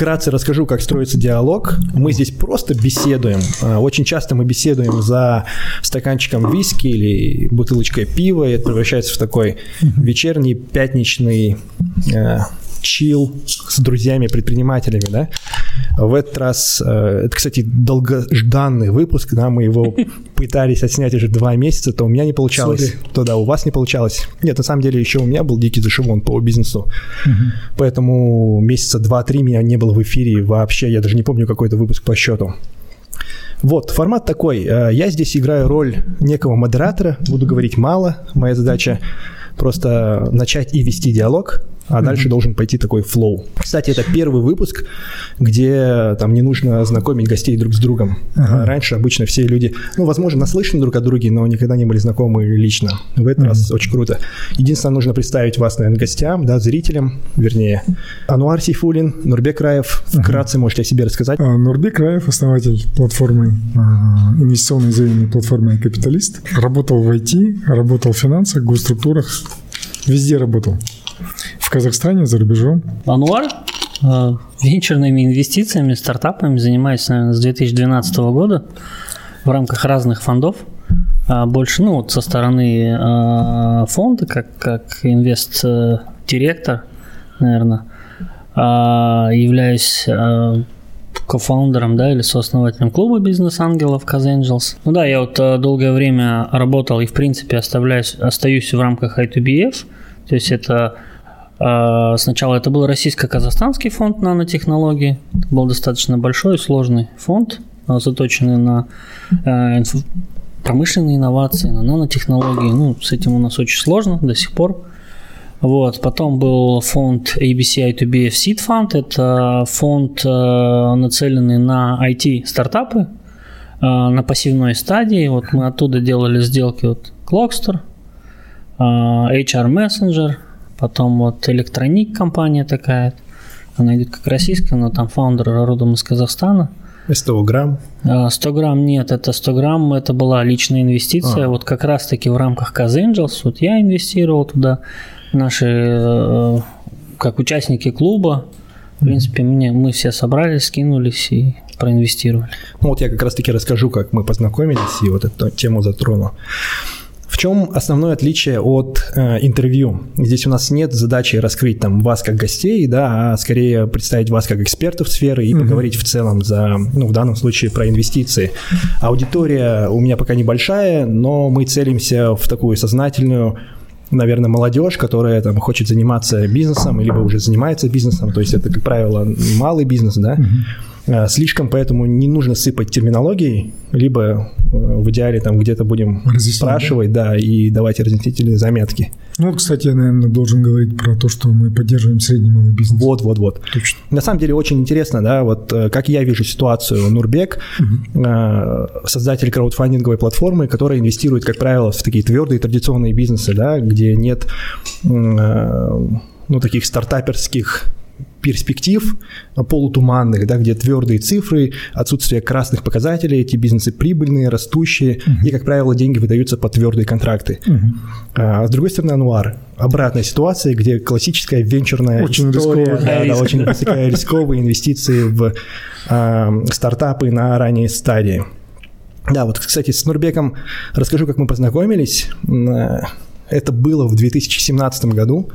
Вкратце расскажу, как строится диалог. Мы здесь просто беседуем. А, очень часто мы беседуем за стаканчиком виски или бутылочкой пива, и это превращается в такой вечерний пятничный э, чил с друзьями-предпринимателями, да. В этот раз, э, это, кстати, долгожданный выпуск, да, мы его пытались отснять уже два месяца, то у меня не получалось, Sorry. то да, у вас не получалось. Нет, на самом деле еще у меня был дикий зашивон по бизнесу, угу. поэтому месяца два-три меня не было в эфире вообще, я даже не помню какой-то выпуск по счету. Вот, формат такой. Э, я здесь играю роль некого модератора, буду говорить мало. Моя задача просто начать и вести диалог, а дальше mm-hmm. должен пойти такой флоу. Кстати, это первый выпуск, где там не нужно знакомить гостей друг с другом. Uh-huh. Раньше обычно все люди, ну, возможно, наслышаны друг о друге, но никогда не были знакомы лично. В этот uh-huh. раз очень круто. Единственное, нужно представить вас, наверное, гостям, да, зрителям, вернее. Ануар Сейфулин, Нурбек Раев. Вкратце uh-huh. можете о себе рассказать. А, Нурбек Раев, основатель платформы, а, инвестиционной заявленной платформы «Капиталист». Работал в IT, работал в финансах, госструктурах, везде работал. В Казахстане, за рубежом? Ануар, венчурными инвестициями, стартапами занимаюсь, наверное, с 2012 года в рамках разных фондов. А больше, ну, вот со стороны э, фонда, как, как инвест-директор, наверное, а, являюсь кофаундером, да, или сооснователем клуба бизнес-ангелов Казангелс. Ну да, я вот долгое время работал и, в принципе, оставляюсь, остаюсь в рамках I2BF, то есть это а, Сначала это был российско-казахстанский фонд нанотехнологий. Это был достаточно большой и сложный фонд, а, заточенный на э, промышленные инновации, на нанотехнологии. Ну, с этим у нас очень сложно до сих пор. Вот. Потом был фонд ABC I2BF Seed Fund. Это фонд, нацеленный на IT-стартапы на пассивной стадии. Вот мы оттуда делали сделки вот Clockster, HR Messenger, потом вот Электроник компания такая, она идет как российская, но там фаундер родом из Казахстана. 100 грамм? 100 грамм нет, это 100 грамм, это была личная инвестиция, а. вот как раз-таки в рамках Angels, вот я инвестировал туда, наши, э, как участники клуба, в принципе, мне, мы все собрались, скинулись и проинвестировали. Ну вот я как раз-таки расскажу, как мы познакомились и вот эту тему затрону. В чем основное отличие от э, интервью? Здесь у нас нет задачи раскрыть там вас как гостей, да, а скорее представить вас как экспертов сферы и mm-hmm. поговорить в целом за, ну, в данном случае про инвестиции. Аудитория у меня пока небольшая, но мы целимся в такую сознательную наверное, молодежь, которая там хочет заниматься бизнесом, либо уже занимается бизнесом, то есть это, как правило, малый бизнес, да, Э, слишком поэтому не нужно сыпать терминологией, либо в идеале там где-то будем спрашивать, да? да, и давать разъяснительные заметки. Ну, кстати, я, наверное, должен говорить про то, что мы поддерживаем средний малый бизнес. Вот, вот, вот. Точно. На самом деле очень интересно, да, вот э, как я вижу ситуацию. Нурбек, угу. создатель краудфандинговой платформы, которая инвестирует, как правило, в такие твердые традиционные бизнесы, да, где нет ну, таких стартаперских перспектив э, полутуманных, да, где твердые цифры, отсутствие красных показателей, эти бизнесы прибыльные, растущие, uh-huh. и, как правило, деньги выдаются по твердые контракты. Uh-huh. А, с другой стороны, ануар. Обратная ситуация, где классическая венчурная очень история, рисковая, да, риск. да, очень высокая рисковые инвестиции в а, стартапы на ранней стадии. Да, вот, кстати, с Нурбеком расскажу, как мы познакомились. Э, это было в 2017 году.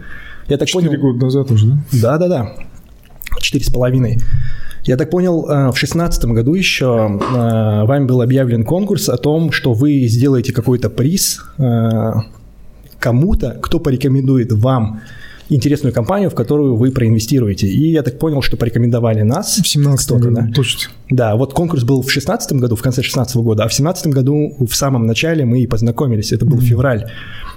Я так понял. года назад уже, да? Да, да, да. 4,5. Я так понял, э, в 2016 году еще э, вами был объявлен конкурс о том, что вы сделаете какой-то приз э, кому-то, кто порекомендует вам интересную компанию, в которую вы проинвестируете. И я так понял, что порекомендовали нас. В 17 году, да? точно. Да, вот конкурс был в 16 году, в конце 16 года, а в 17 году в самом начале мы и познакомились. Это был mm-hmm. февраль.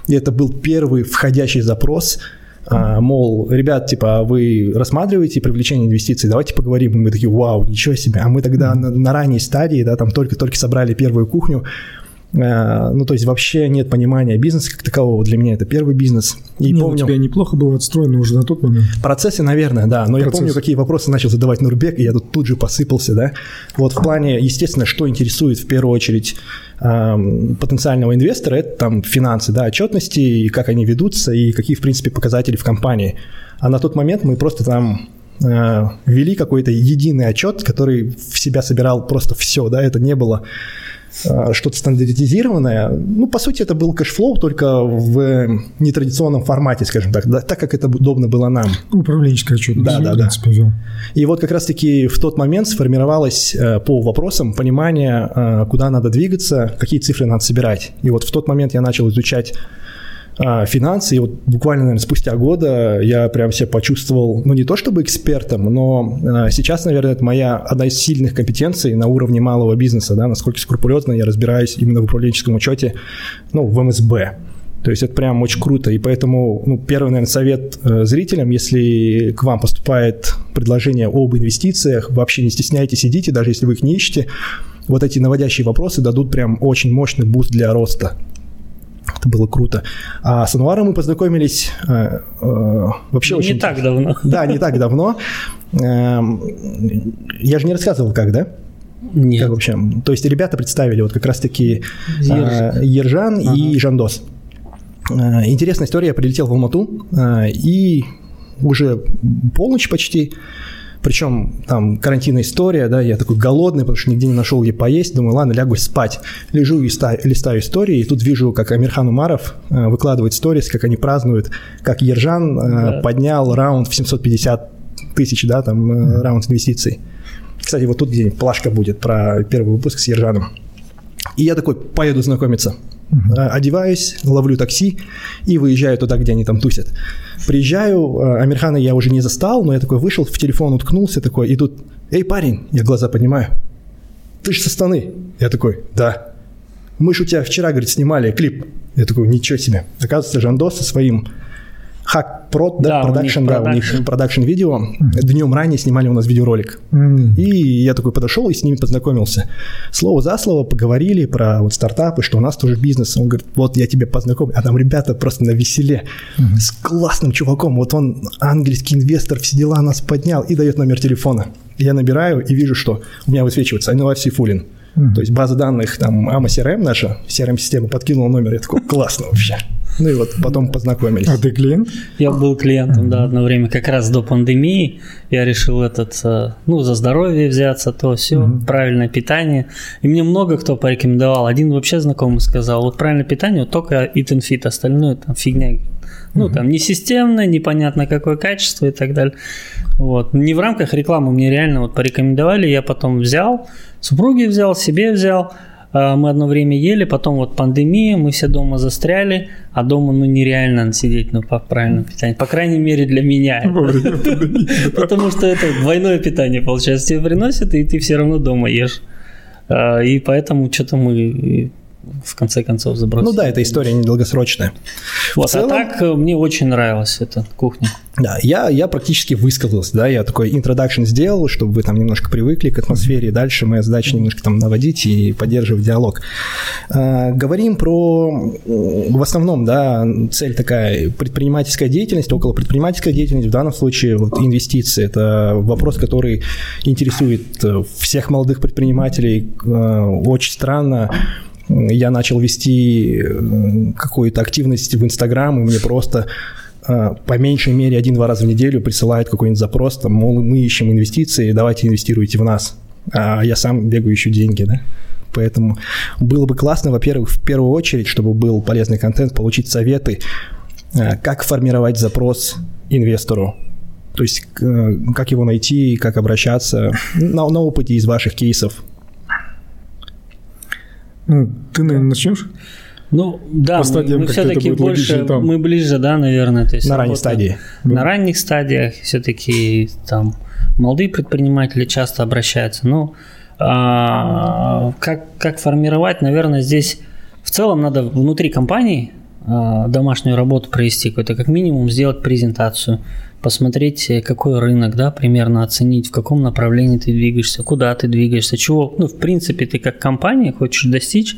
И это был первый входящий запрос – мол, ребят, типа, вы рассматриваете привлечение инвестиций, давайте поговорим. И мы такие, вау, ничего себе. А мы тогда на, на ранней стадии, да, там только-только собрали первую кухню, ну, то есть вообще нет понимания бизнеса как такового. Для меня это первый бизнес. И не, помню... у тебя неплохо было отстроено уже на тот момент. Процессы, наверное, да. Но Процесс. я помню, какие вопросы начал задавать Нурбек, и я тут тут же посыпался, да. Вот в плане, естественно, что интересует в первую очередь э, потенциального инвестора, это там финансы, да, отчетности, и как они ведутся, и какие, в принципе, показатели в компании. А на тот момент мы просто там э, ввели какой-то единый отчет, который в себя собирал просто все, да, это не было Э, что-то стандартизированное. Ну, по сути, это был cash flow, только в нетрадиционном формате, скажем так, да, так как это удобно было нам. Управленческое отчетность. Да, да, да. Вел. И вот как раз-таки в тот момент сформировалось э, по вопросам понимание, э, куда надо двигаться, какие цифры надо собирать. И вот в тот момент я начал изучать а, финансы, и вот буквально, наверное, спустя года я прям себя почувствовал, ну, не то чтобы экспертом, но а, сейчас, наверное, это моя одна из сильных компетенций на уровне малого бизнеса, да, насколько скрупулезно я разбираюсь именно в управленческом учете, ну, в МСБ. То есть это прям очень круто. И поэтому ну, первый, наверное, совет э, зрителям, если к вам поступает предложение об инвестициях, вообще не стесняйтесь, идите, даже если вы их не ищете. Вот эти наводящие вопросы дадут прям очень мощный буст для роста. Это было круто. А с Анваром мы познакомились э, э, вообще не очень... Не так давно. Да, не так давно. Э, я же не рассказывал, как, да? Нет. Как вообще? То есть ребята представили вот как раз-таки э, Ержан ага. и Жандос. Э, интересная история. Я прилетел в Алмату и уже полночь почти причем там карантинная история, да, я такой голодный, потому что нигде не нашел где поесть, думаю, ладно, лягу спать. Лежу и листаю, истории, и тут вижу, как Амирхан Умаров э, выкладывает сторис, как они празднуют, как Ержан э, да. поднял раунд в 750 тысяч, да, там, э, раунд инвестиций. Кстати, вот тут где-нибудь плашка будет про первый выпуск с Ержаном. И я такой, поеду знакомиться. Uh-huh. Одеваюсь, ловлю такси и выезжаю туда, где они там тусят. Приезжаю, э, Амирхана я уже не застал, но я такой вышел, в телефон уткнулся такой, и тут, эй, парень, я глаза поднимаю, ты же с Астаны. Я такой, да. Мы же у тебя вчера, говорит, снимали клип. Я такой, ничего себе. Оказывается, Жандос со своим Hack Pro, да, продакшн, да, у них продакшн видео. Днем ранее снимали у нас видеоролик. Мм. И я такой подошел и с ними познакомился. Слово за слово поговорили про вот стартапы, что у нас тоже бизнес. Он говорит, вот я тебе познакомлю. А там ребята просто на веселе с классным чуваком. Вот он английский инвестор, все дела нас поднял и дает номер телефона. Я набираю и вижу, что у меня высвечивается Анилар Сейфулин. Mm. То есть база данных, там, AMA CRM наша, CRM-система подкинула номер. Я такой, классно вообще. Ну и вот потом познакомились. А ты клиент? Я был клиентом, да, одно время, как раз до пандемии. Я решил этот, э, ну, за здоровье взяться, то все, mm-hmm. правильное питание. И мне много кто порекомендовал. Один вообще знакомый сказал, вот правильное питание, вот только Eat and Fit, остальное там фигня. Ну, mm-hmm. там не системно, непонятно какое качество и так далее. Вот. Не в рамках рекламы мне реально вот порекомендовали, я потом взял, супруге взял, себе взял. А, мы одно время ели, потом вот пандемия, мы все дома застряли, а дома ну нереально сидеть ну, по правильному питанию. По крайней мере для меня. Потому что это двойное питание, получается, тебе приносят, и ты все равно дома ешь. А, и поэтому что-то мы в конце концов забросили. Ну да, эта история недолгосрочная. Вот, а целом... а так э, мне очень нравилась эта кухня. Да, я, я практически высказался, да, я такой introduction сделал, чтобы вы там немножко привыкли к атмосфере, и дальше моя задача немножко там наводить и поддерживать диалог. А, говорим про, в основном, да, цель такая, предпринимательская деятельность, около предпринимательской деятельности, в данном случае вот инвестиции, это вопрос, который интересует э, всех молодых предпринимателей, э, очень странно, я начал вести э, какую-то активность в Инстаграм, и мне просто э, по меньшей мере один-два раза в неделю присылают какой-нибудь запрос, там, мол, мы ищем инвестиции, давайте инвестируйте в нас. А я сам бегаю, ищу деньги, да. Поэтому было бы классно, во-первых, в первую очередь, чтобы был полезный контент, получить советы, э, как формировать запрос инвестору, то есть как его найти, как обращаться на, на опыте из ваших кейсов, ну, ты, наверное, начнешь? Ну, да, По стадиям, мы, мы все-таки больше, там. мы ближе, да, наверное. То есть на ранней стадии. На да. ранних стадиях все-таки там молодые предприниматели часто обращаются. Ну, а, как, как формировать, наверное, здесь в целом надо внутри компании домашнюю работу провести какой-то, как минимум сделать презентацию, посмотреть, э, какой рынок, да, примерно оценить, в каком направлении ты двигаешься, куда ты двигаешься, чего, ну, в принципе, ты как компания хочешь достичь,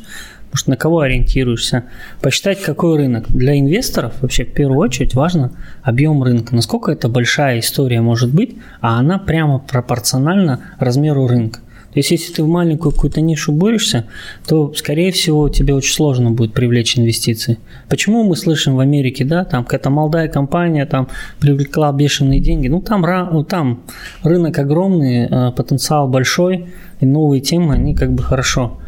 Может, на кого ориентируешься? Посчитать, какой рынок. Для инвесторов вообще в первую очередь важно объем рынка. Насколько это большая история может быть, а она прямо пропорциональна размеру рынка. То есть, если ты в маленькую какую-то нишу борешься, то, скорее всего, тебе очень сложно будет привлечь инвестиции. Почему мы слышим в Америке, да, там какая-то молодая компания там привлекла бешеные деньги? Ну, там, ну, там рынок огромный, э, потенциал большой, и новые темы, они как бы хорошо,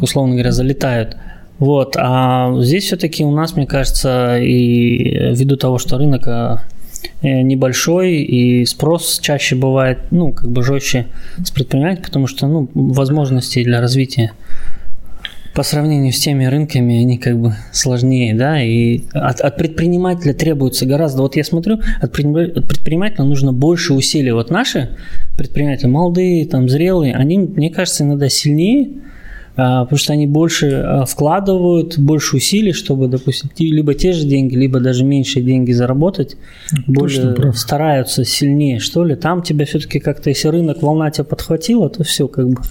условно говоря, залетают. Вот, а здесь все-таки у нас, мне кажется, и ввиду того, что рынок э, Э, небольшой, и спрос чаще бывает, ну, как бы жестче с предпринимателями, потому что, ну, возможности для развития по сравнению с теми рынками, они как бы сложнее, да, и от, от предпринимателя требуется гораздо, вот я смотрю, от предпринимателя нужно больше усилий. Вот наши предприниматели, молодые, там, зрелые, они, мне кажется, иногда сильнее, потому что они больше а, вкладывают, больше усилий, чтобы, допустим, либо те же деньги, либо даже меньше деньги заработать, Точно, более прав. стараются сильнее, что ли. Там тебя все-таки как-то, если рынок волна тебя подхватила, то все как бы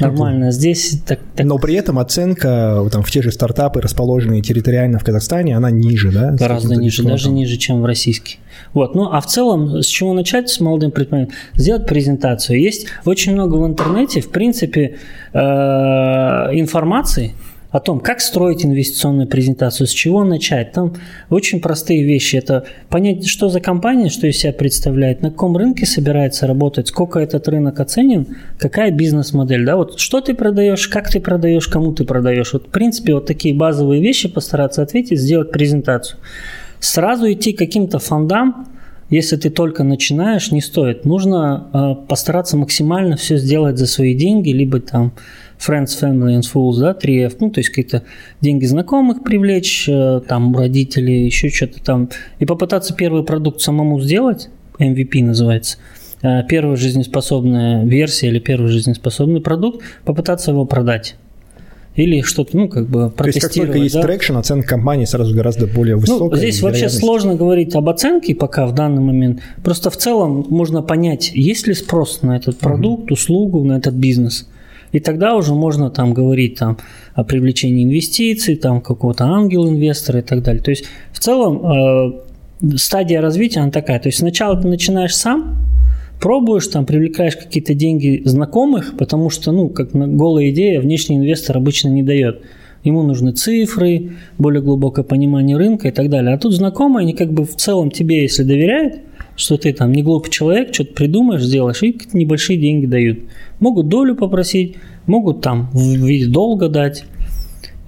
нормально. Здесь так, так... Но при этом оценка там, в те же стартапы, расположенные территориально в Казахстане, она ниже, да? Гораздо ниже, даже ниже, чем в российский. Вот. Ну, а в целом, с чего начать с молодым предпринимателем? Сделать презентацию. Есть очень много в интернете, в принципе, информации, о том, как строить инвестиционную презентацию, с чего начать. Там очень простые вещи. Это понять, что за компания, что из себя представляет, на каком рынке собирается работать, сколько этот рынок оценен, какая бизнес-модель. Да? Вот что ты продаешь, как ты продаешь, кому ты продаешь. Вот, в принципе, вот такие базовые вещи постараться ответить, сделать презентацию. Сразу идти к каким-то фондам, если ты только начинаешь, не стоит. Нужно э, постараться максимально все сделать за свои деньги, либо там Friends, Family and Fools, да, 3F, ну, то есть какие-то деньги знакомых привлечь, э, там, родителей, еще что-то там, и попытаться первый продукт самому сделать, MVP называется, э, первая жизнеспособная версия или первый жизнеспособный продукт, попытаться его продать или что-то, ну, как бы протестировать. То есть, как только есть да? traction, оценка компании сразу гораздо более ну, высокая. Ну, здесь вообще сложно говорить об оценке пока в данный момент. Просто в целом можно понять, есть ли спрос на этот продукт, uh-huh. услугу, на этот бизнес. И тогда уже можно там говорить там, о привлечении инвестиций, там какого-то ангел-инвестора и так далее. То есть в целом э, стадия развития она такая. То есть сначала ты начинаешь сам, пробуешь, там привлекаешь какие-то деньги знакомых, потому что, ну, как голая идея, внешний инвестор обычно не дает. Ему нужны цифры, более глубокое понимание рынка и так далее. А тут знакомые, они как бы в целом тебе, если доверяют, что ты там не глупый человек, что-то придумаешь, сделаешь, и небольшие деньги дают. Могут долю попросить, могут там в виде долга дать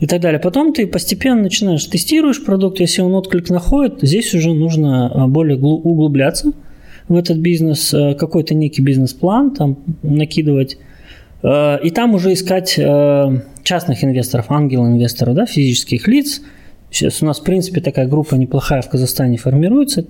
и так далее. Потом ты постепенно начинаешь тестируешь продукт, если он отклик находит, здесь уже нужно а, более углубляться в этот бизнес, а, какой-то некий бизнес-план там накидывать, а, и там уже искать частных инвесторов, ангел-инвесторов, да, физических лиц – Сейчас у нас, в принципе, такая группа неплохая в Казахстане формируется.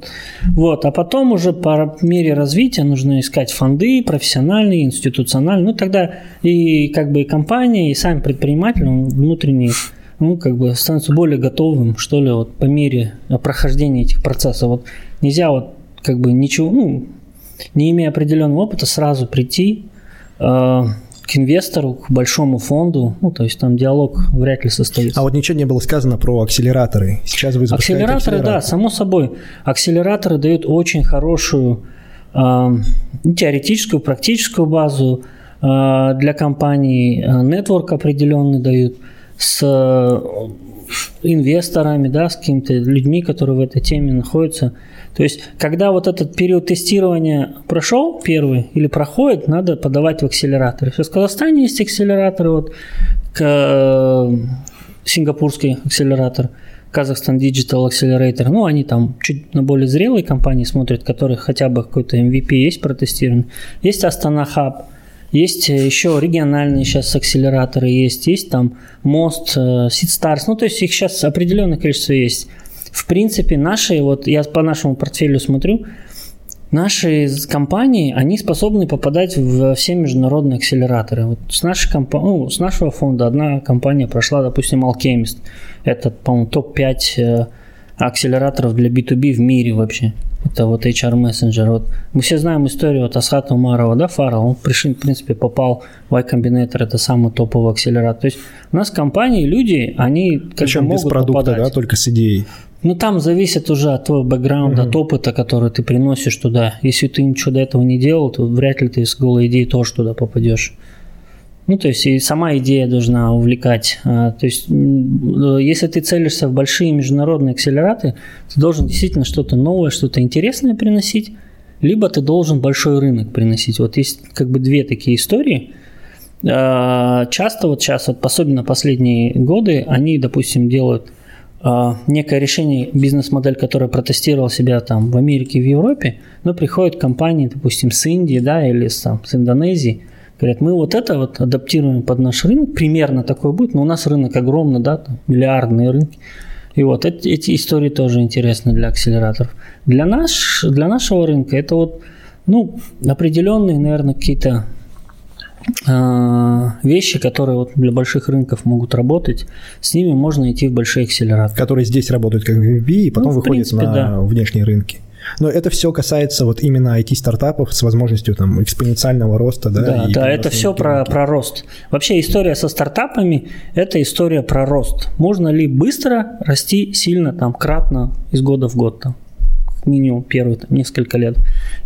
Вот. А потом уже по мере развития нужно искать фонды профессиональные, институциональные. Ну, тогда и как бы и компания, и сам предприниматель, он внутренний, ну, как бы становится более готовым, что ли, вот по мере прохождения этих процессов. Вот нельзя вот как бы ничего, ну, не имея определенного опыта, сразу прийти, э, к инвестору, к большому фонду, ну, то есть там диалог вряд ли состоится. А вот ничего не было сказано про акселераторы. Сейчас вы акселераторы, акселераторы, да, само собой. Акселераторы дают очень хорошую э, теоретическую, практическую базу э, для компаний, нетворк определенный дают с инвесторами, да, с какими-то людьми, которые в этой теме находятся. То есть, когда вот этот период тестирования прошел первый или проходит, надо подавать в акселераторы. В Казахстане есть акселераторы, вот к, э, сингапурский акселератор, Казахстан Digital Accelerator, ну, они там чуть на более зрелые компании смотрят, которых хотя бы какой-то MVP есть протестирован. Есть Астана Hub, есть еще региональные сейчас акселераторы есть, есть там Мост, Seedstars, ну то есть их сейчас определенное количество есть. В принципе, наши, вот я по нашему портфелю смотрю, наши компании, они способны попадать в все международные акселераторы. Вот с, нашей комп... ну, с нашего фонда одна компания прошла, допустим, Alchemist. Это, по-моему, топ-5 э, акселераторов для B2B в мире вообще. Это вот HR Messenger. Вот мы все знаем историю от Асхата Умарова, да, Фара, он, пришел, в принципе, попал в Y Combinator, это самый топовый акселератор. То есть у нас компании, люди, они как Причем бы без могут продукта, попадать. да, только с идеей. Ну, там зависит уже от твоего бэкграунда, от опыта, который ты приносишь туда. Если ты ничего до этого не делал, то вряд ли ты с голой идеей тоже туда попадешь. Ну, то есть и сама идея должна увлекать. А, То есть, э, если ты целишься в большие международные акселераты, ты должен действительно что-то новое, что-то интересное приносить, либо ты должен большой рынок приносить. Вот есть как бы две такие истории. А, Часто вот сейчас, вот особенно последние годы, они, допустим, делают а, некое решение, бизнес-модель, которая протестировала себя там в Америке, в Европе, но приходят компании, допустим, с Индии, да, или там, с Индонезии, говорят, мы вот это вот адаптируем под наш рынок, примерно такой будет, но у нас рынок огромный, да, там, миллиардные рынки. И вот эти, эти истории тоже интересны для акселераторов. Для, наш, для нашего рынка это вот, ну, определенные, наверное, какие-то а, вещи, которые вот для больших рынков могут работать, с ними можно идти в большие акселераторы. Которые здесь работают как VB и потом Ну, выходят принципе, на да. внешние рынки. Но это все касается вот именно IT-стартапов с возможностью там экспоненциального роста, да? Да, да, это все про, про рост. Вообще история со стартапами – это история про рост. Можно ли быстро расти сильно, там, кратно из года в год, там, как минимум первые там, несколько лет.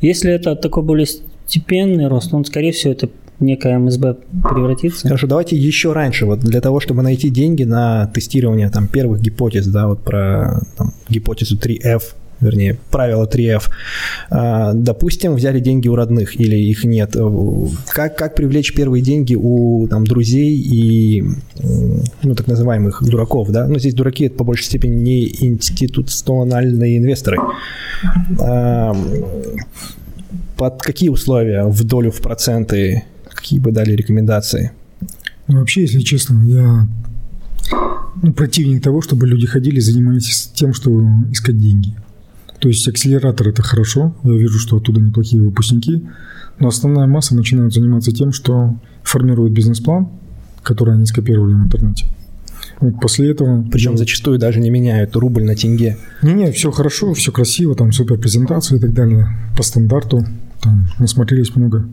Если это такой более степенный рост, он, скорее всего, это некая МСБ превратится. Хорошо, давайте еще раньше, вот для того, чтобы найти деньги на тестирование там первых гипотез, да, вот про там, гипотезу 3F, вернее, правило 3F. А, допустим, взяли деньги у родных или их нет. Как, как привлечь первые деньги у там, друзей и, ну, так называемых дураков, да? Ну, здесь дураки – это по большей степени не институциональные инвесторы. А, под какие условия в долю, в проценты, какие бы дали рекомендации? Ну, вообще, если честно, я ну, противник того, чтобы люди ходили и занимались тем, что искать деньги. То есть акселератор это хорошо, я вижу, что оттуда неплохие выпускники, но основная масса начинают заниматься тем, что формируют бизнес-план, который они скопировали в интернете. Вот после этого... Причем зачастую даже не меняют рубль на тенге. Не-не, все хорошо, все красиво, там супер презентация и так далее, по стандарту, там насмотрелись много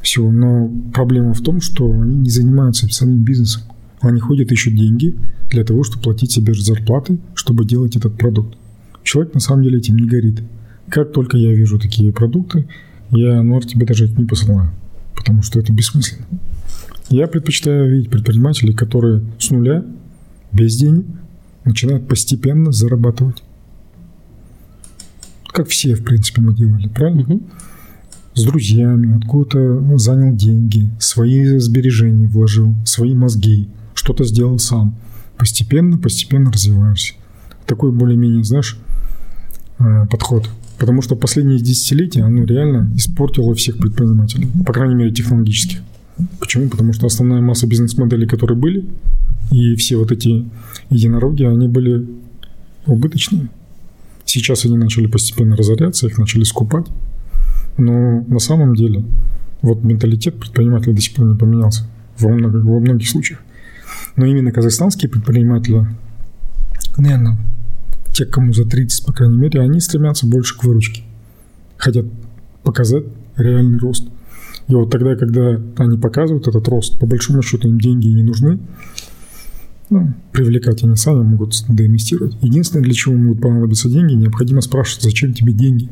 всего. Но проблема в том, что они не занимаются самим бизнесом. Они ходят, ищут деньги для того, чтобы платить себе зарплаты, чтобы делать этот продукт. Человек на самом деле этим не горит. Как только я вижу такие продукты, я, ну, тебе даже их не посылаю, потому что это бессмысленно. Я предпочитаю видеть предпринимателей, которые с нуля, без денег, начинают постепенно зарабатывать. Как все, в принципе, мы делали, правильно? Мгм. С друзьями, откуда-то занял деньги, свои сбережения вложил, свои мозги, что-то сделал сам. Постепенно, постепенно развиваешься. Такой более-менее, знаешь, подход. Потому что последние десятилетия оно реально испортило всех предпринимателей, по крайней мере технологически. Почему? Потому что основная масса бизнес-моделей, которые были, и все вот эти единороги, они были убыточные. Сейчас они начали постепенно разоряться, их начали скупать. Но на самом деле вот менталитет предпринимателя до сих пор не поменялся во, много, во многих случаях. Но именно казахстанские предприниматели, наверное, те, кому за 30, по крайней мере, они стремятся больше к выручке. Хотят показать реальный рост. И вот тогда, когда они показывают этот рост, по большому счету им деньги не нужны, ну, привлекать они сами могут доинвестировать. Единственное, для чего могут понадобиться деньги, необходимо спрашивать, зачем тебе деньги.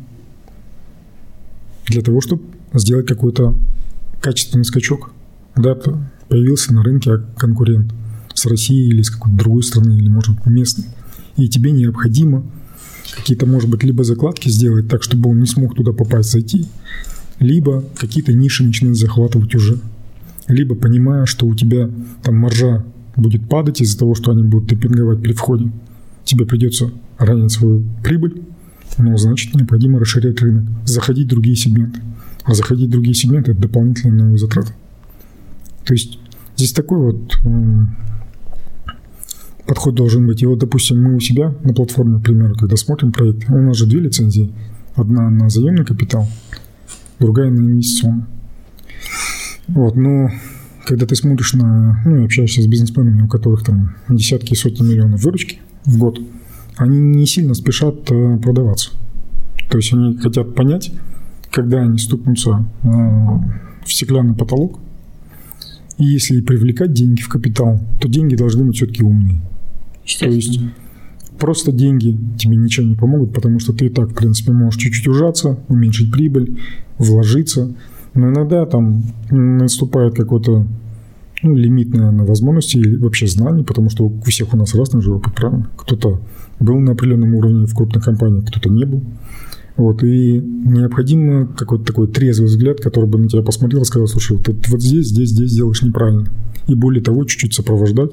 Для того, чтобы сделать какой-то качественный скачок. Да, появился на рынке конкурент с Россией или с какой-то другой страны, или, может местный. И тебе необходимо какие-то, может быть, либо закладки сделать так, чтобы он не смог туда попасть, зайти, либо какие-то ниши начинать захватывать уже. Либо понимая, что у тебя там маржа будет падать из-за того, что они будут демпинговать при входе, тебе придется ранить свою прибыль, но значит необходимо расширять рынок, заходить в другие сегменты. А заходить в другие сегменты – это дополнительные новые затраты. То есть здесь такой вот подход должен быть. И вот, допустим, мы у себя на платформе, к примеру, когда смотрим проект, у нас же две лицензии. Одна на заемный капитал, другая на инвестиционный. Вот, но когда ты смотришь на, ну, и общаешься с бизнесменами, у которых там десятки и сотни миллионов выручки в год, они не сильно спешат э, продаваться. То есть они хотят понять, когда они стукнутся э, в стеклянный потолок, и если привлекать деньги в капитал, то деньги должны быть все-таки умные. То есть просто деньги тебе ничем не помогут, потому что ты и так, в принципе, можешь чуть-чуть ужаться, уменьшить прибыль, вложиться. Но иногда там наступает какой-то ну, лимит, наверное, возможностей или вообще знаний, потому что у всех у нас разный же опыт, правильно? Кто-то был на определенном уровне в крупных компаниях, кто-то не был. Вот, и необходимо какой-то такой трезвый взгляд, который бы на тебя посмотрел и сказал, слушай, вот, вот здесь, здесь, здесь делаешь неправильно. И более того, чуть-чуть сопровождать,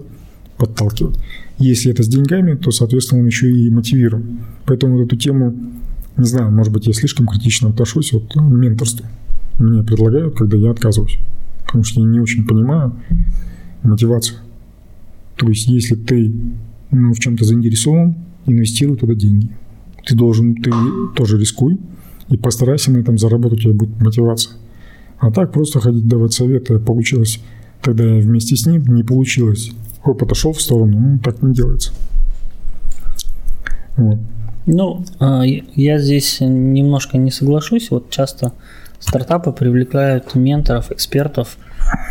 подталкивать. Если это с деньгами, то, соответственно, он еще и мотивирует. Поэтому вот эту тему, не знаю, может быть, я слишком критично отношусь вот, к менторству. Мне предлагают, когда я отказываюсь. Потому что я не очень понимаю мотивацию. То есть, если ты ну, в чем-то заинтересован, инвестируй туда деньги. Ты должен, ты тоже рискуй и постарайся на этом заработать, у тебя будет мотивация. А так просто ходить давать советы получилось. Тогда я вместе с ним не получилось. Хоп, отошел в сторону, ну так не делается. Вот. Ну, а, я здесь немножко не соглашусь. Вот часто стартапы привлекают менторов, экспертов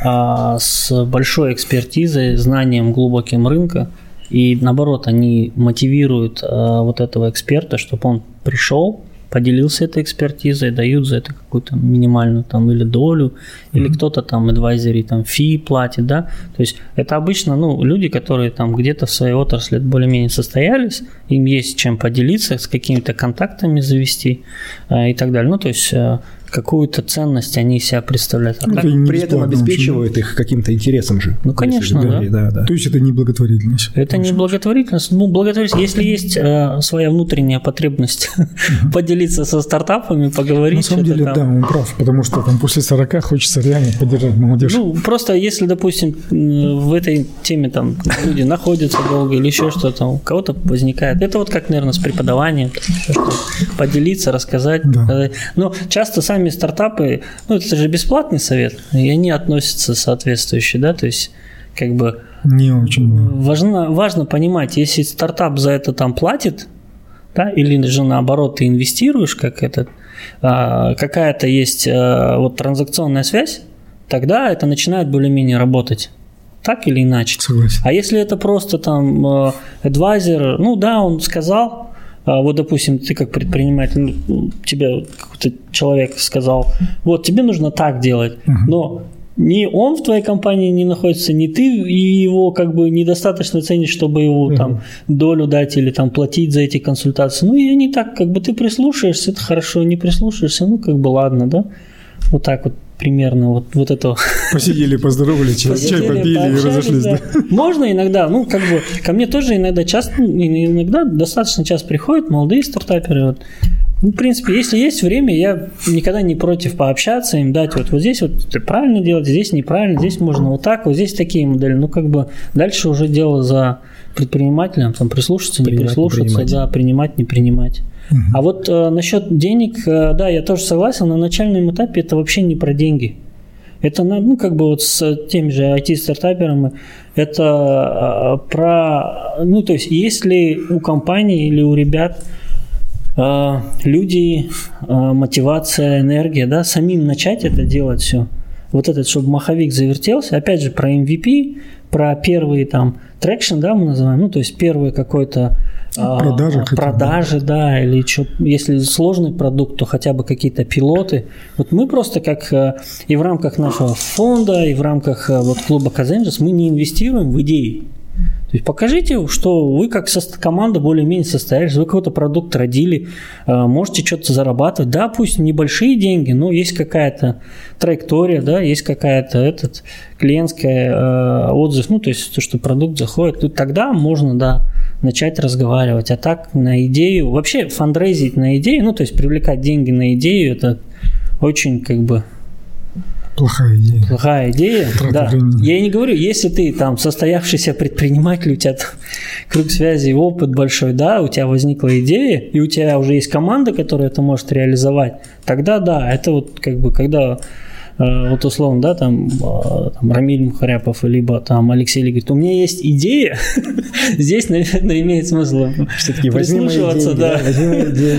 а, с большой экспертизой, знанием глубоким рынка – и наоборот, они мотивируют э, вот этого эксперта, чтобы он пришел, поделился этой экспертизой, дают за это какую-то минимальную там или долю, mm-hmm. или кто-то там адвайзери там фи платит, да. То есть это обычно, ну, люди, которые там где-то в своей отрасли более-менее состоялись, им есть чем поделиться, с какими-то контактами завести э, и так далее. Ну, то есть э, какую-то ценность они из себя представляют. А ну, так, при этом обеспечивают их каким-то интересом же. Ну, конечно, да. да. да. То есть это не благотворительность. Это не благотворительность. Ну, благотворительность, если есть э, своя внутренняя потребность поделиться со стартапами, поговорить. На самом деле, там. да, он прав, потому что там после 40 хочется реально поддержать молодежь. Ну, просто если, допустим, в этой теме там люди находятся долго или еще что-то, у кого-то возникает. Это вот как, наверное, с преподаванием, поделиться, рассказать. Да. Но часто сами сами стартапы, ну это же бесплатный совет, и они относятся соответствующе, да, то есть как бы не очень. Важно, важно понимать, если стартап за это там платит, да, или же наоборот ты инвестируешь, как этот, а, какая-то есть а, вот транзакционная связь, тогда это начинает более-менее работать. Так или иначе. Согласен. А если это просто там адвайзер, ну да, он сказал, а вот, допустим, ты как предприниматель, ну, тебе какой-то человек сказал, вот, тебе нужно так делать, но ни он в твоей компании не находится, ни ты и его как бы недостаточно ценишь, чтобы его там долю дать или там платить за эти консультации. Ну, и не так, как бы ты прислушаешься, это хорошо, не прислушаешься, ну, как бы ладно, да. Вот так вот примерно вот, вот это. Посидели, поздоровали, чай, чай попили и разошлись. Да. Да. Можно иногда, ну, как бы, ко мне тоже иногда часто, ну, иногда достаточно часто приходят молодые стартаперы, вот, ну, в принципе, если есть время, я никогда не против пообщаться, им дать вот, вот здесь вот правильно делать, здесь неправильно, здесь можно вот так, вот здесь такие модели. Ну, как бы дальше уже дело за предпринимателем, там прислушаться, не прислушаться, да, принимать, не принимать. А вот э, насчет денег, э, да, я тоже согласен, на начальном этапе это вообще не про деньги. Это, ну, как бы вот с теми же IT-стартаперами, это э, про, ну, то есть, если у компании или у ребят э, люди, э, мотивация, энергия, да, самим начать это делать все, вот этот, чтобы маховик завертелся, опять же, про MVP, про первые там traction, да, мы называем, ну, то есть первый какой-то а, продажи, продажи, да, или что, если сложный продукт, то хотя бы какие-то пилоты. Вот мы просто как э, и в рамках нашего фонда, и в рамках э, вот клуба QazAngels мы не инвестируем в идеи. То есть покажите, что вы как команда более-менее состоялись, вы какой-то продукт родили, э, можете что-то зарабатывать. Да, пусть небольшие деньги, но есть какая-то траектория, да, есть какая-то этот клиентская э, отзыв, ну то есть то, что продукт заходит, то тогда можно, да, начать разговаривать. А так на идею, вообще фандрейзить на идею, ну то есть привлекать деньги на идею, это очень как бы Плохая идея. Плохая идея, Трата да. Времени. Я не говорю, если ты там состоявшийся предприниматель, у тебя круг связи, опыт большой, да, у тебя возникла идея, и у тебя уже есть команда, которая это может реализовать, тогда да, это вот как бы когда вот условно, да, там, э, там Рамиль Мухаряпов, либо там Алексей Ли говорит, у меня есть идея, здесь, наверное, имеет смысл все-таки прислушиваться, да.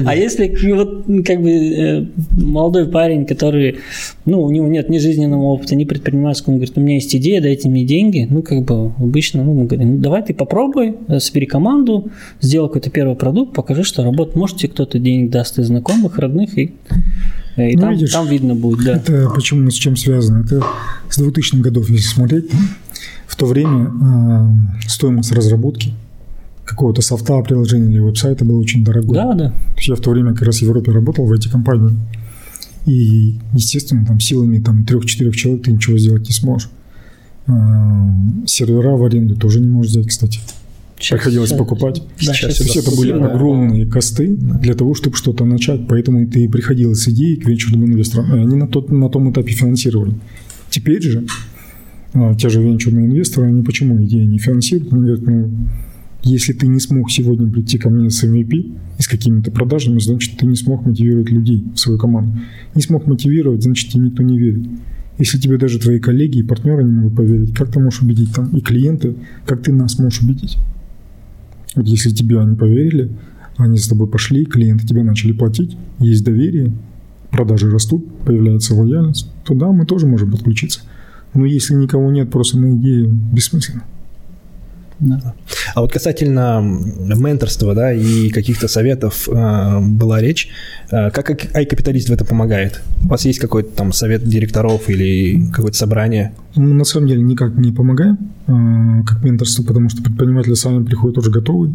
А если вот как бы э, молодой парень, который, ну, у него нет ни жизненного опыта, ни предпринимательского, он говорит, у меня есть идея, дайте мне деньги, ну, как бы обычно, ну, мы говорим, ну, давай ты попробуй, собери команду, сделай какой-то первый продукт, покажи, что работает. Может, тебе кто-то денег даст из знакомых, родных, и и ну, там, видишь, там видно будет, да. Это почему с чем связано? Это с 2000-х годов, если смотреть. В то время э, стоимость разработки какого-то софта, приложения или веб-сайта была очень дорогой. Да, да. То есть я в то время как раз в Европе работал в эти компании. И, естественно, там силами там, трех-четырех человек ты ничего сделать не сможешь. Э, сервера в аренду тоже не можешь взять, кстати. Сейчас, Приходилось покупать. Да, сейчас, сейчас это были да. огромные косты для того, чтобы что-то начать. Поэтому ты приходил с идеей к венчурным инвесторам. И они на, тот, на том этапе финансировали. Теперь же а, те же венчурные инвесторы, они почему идеи не финансируют? Они говорят, ну, если ты не смог сегодня прийти ко мне с MVP и с какими-то продажами, значит, ты не смог мотивировать людей в свою команду. Не смог мотивировать, значит, тебе никто не верит. Если тебе даже твои коллеги и партнеры не могут поверить, как ты можешь убедить там и клиенты, как ты нас можешь убедить? Вот если тебе они поверили, они с тобой пошли, клиенты тебе начали платить, есть доверие, продажи растут, появляется лояльность, то да, мы тоже можем подключиться. Но если никого нет, просто на идее бессмысленно. Да. А вот касательно менторства, да, и каких-то советов э, была речь. Э, как ай-капиталист в этом помогает? У вас есть какой-то там совет директоров или какое-то собрание? Мы на самом деле никак не помогаем э, как менторство, потому что предприниматели сами приходят уже готовые.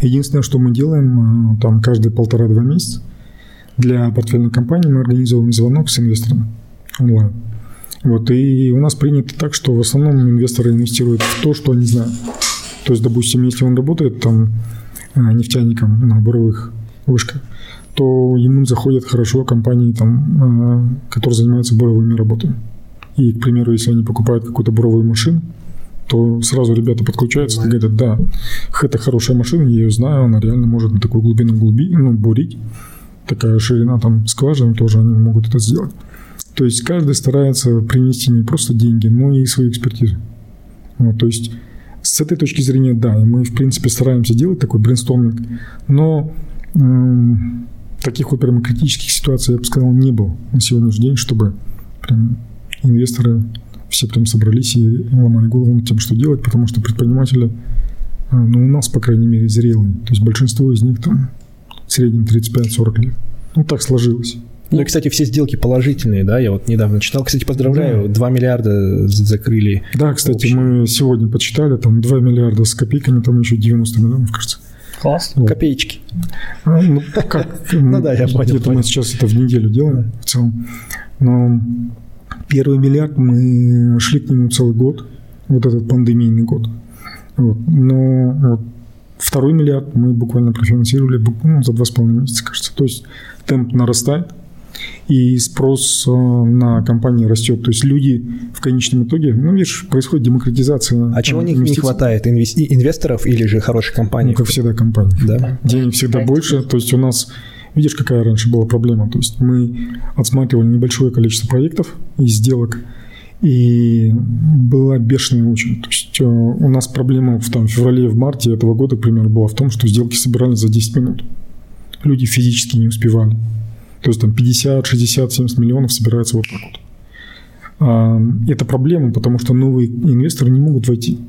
Единственное, что мы делаем, э, там каждые полтора-два месяца для портфельной компании мы организовываем звонок с инвесторами онлайн. Вот, и у нас принято так, что в основном инвесторы инвестируют в то, что они знают. То есть, допустим, если он работает там э, нефтяником на буровых вышках, то ему заходят хорошо компании, там, э, которые занимаются буровыми работами. И, к примеру, если они покупают какую-то буровую машину, то сразу ребята подключаются и говорят, да, это хорошая машина, я ее знаю, она реально может на такую глубину глуби, ну, бурить. Такая ширина там скважины тоже они могут это сделать. То есть каждый старается принести не просто деньги, но и свою экспертизу. Вот, то есть с этой точки зрения, да, и мы, в принципе, стараемся делать такой брейнсторминг, но э, таких вот прямо критических ситуаций, я бы сказал, не было на сегодняшний день, чтобы прям инвесторы все прям собрались и ломали голову над тем, что делать, потому что предприниматели, э, ну, у нас, по крайней мере, зрелые. То есть большинство из них там в среднем 35-40 лет. Ну, так сложилось. Ну и, кстати, все сделки положительные, да, я вот недавно читал. Кстати, поздравляю, да. 2 миллиарда закрыли. Да, кстати, общем. мы сегодня подсчитали, там 2 миллиарда с копейками, там еще 90 миллионов, кажется. Класс. Вот. Копеечки. А, ну, как? Ну да, я понял. Где-то мы сейчас это в неделю делаем в целом. Но первый миллиард мы шли к нему целый год, вот этот пандемийный год. Вот. Но вот второй миллиард мы буквально профинансировали ну, за два с половиной месяца, кажется. То есть темп нарастает и спрос э, на компании растет. То есть люди в конечном итоге, ну, видишь, происходит демократизация. А чего у них не хватает? Инвесторов или же хороших компаний? Ну, как всегда, компаний. Да. Денег всегда больше. То есть у нас, видишь, какая раньше была проблема? То есть мы отсматривали небольшое количество проектов и сделок, и была бешеная очередь. То есть э, у нас проблема в там, феврале, в марте этого года, к примеру, была в том, что сделки собирали за 10 минут. Люди физически не успевали. То есть там 50, 60, 70 миллионов собирается вот так вот. А, это проблема, потому что новые инвесторы не могут войти.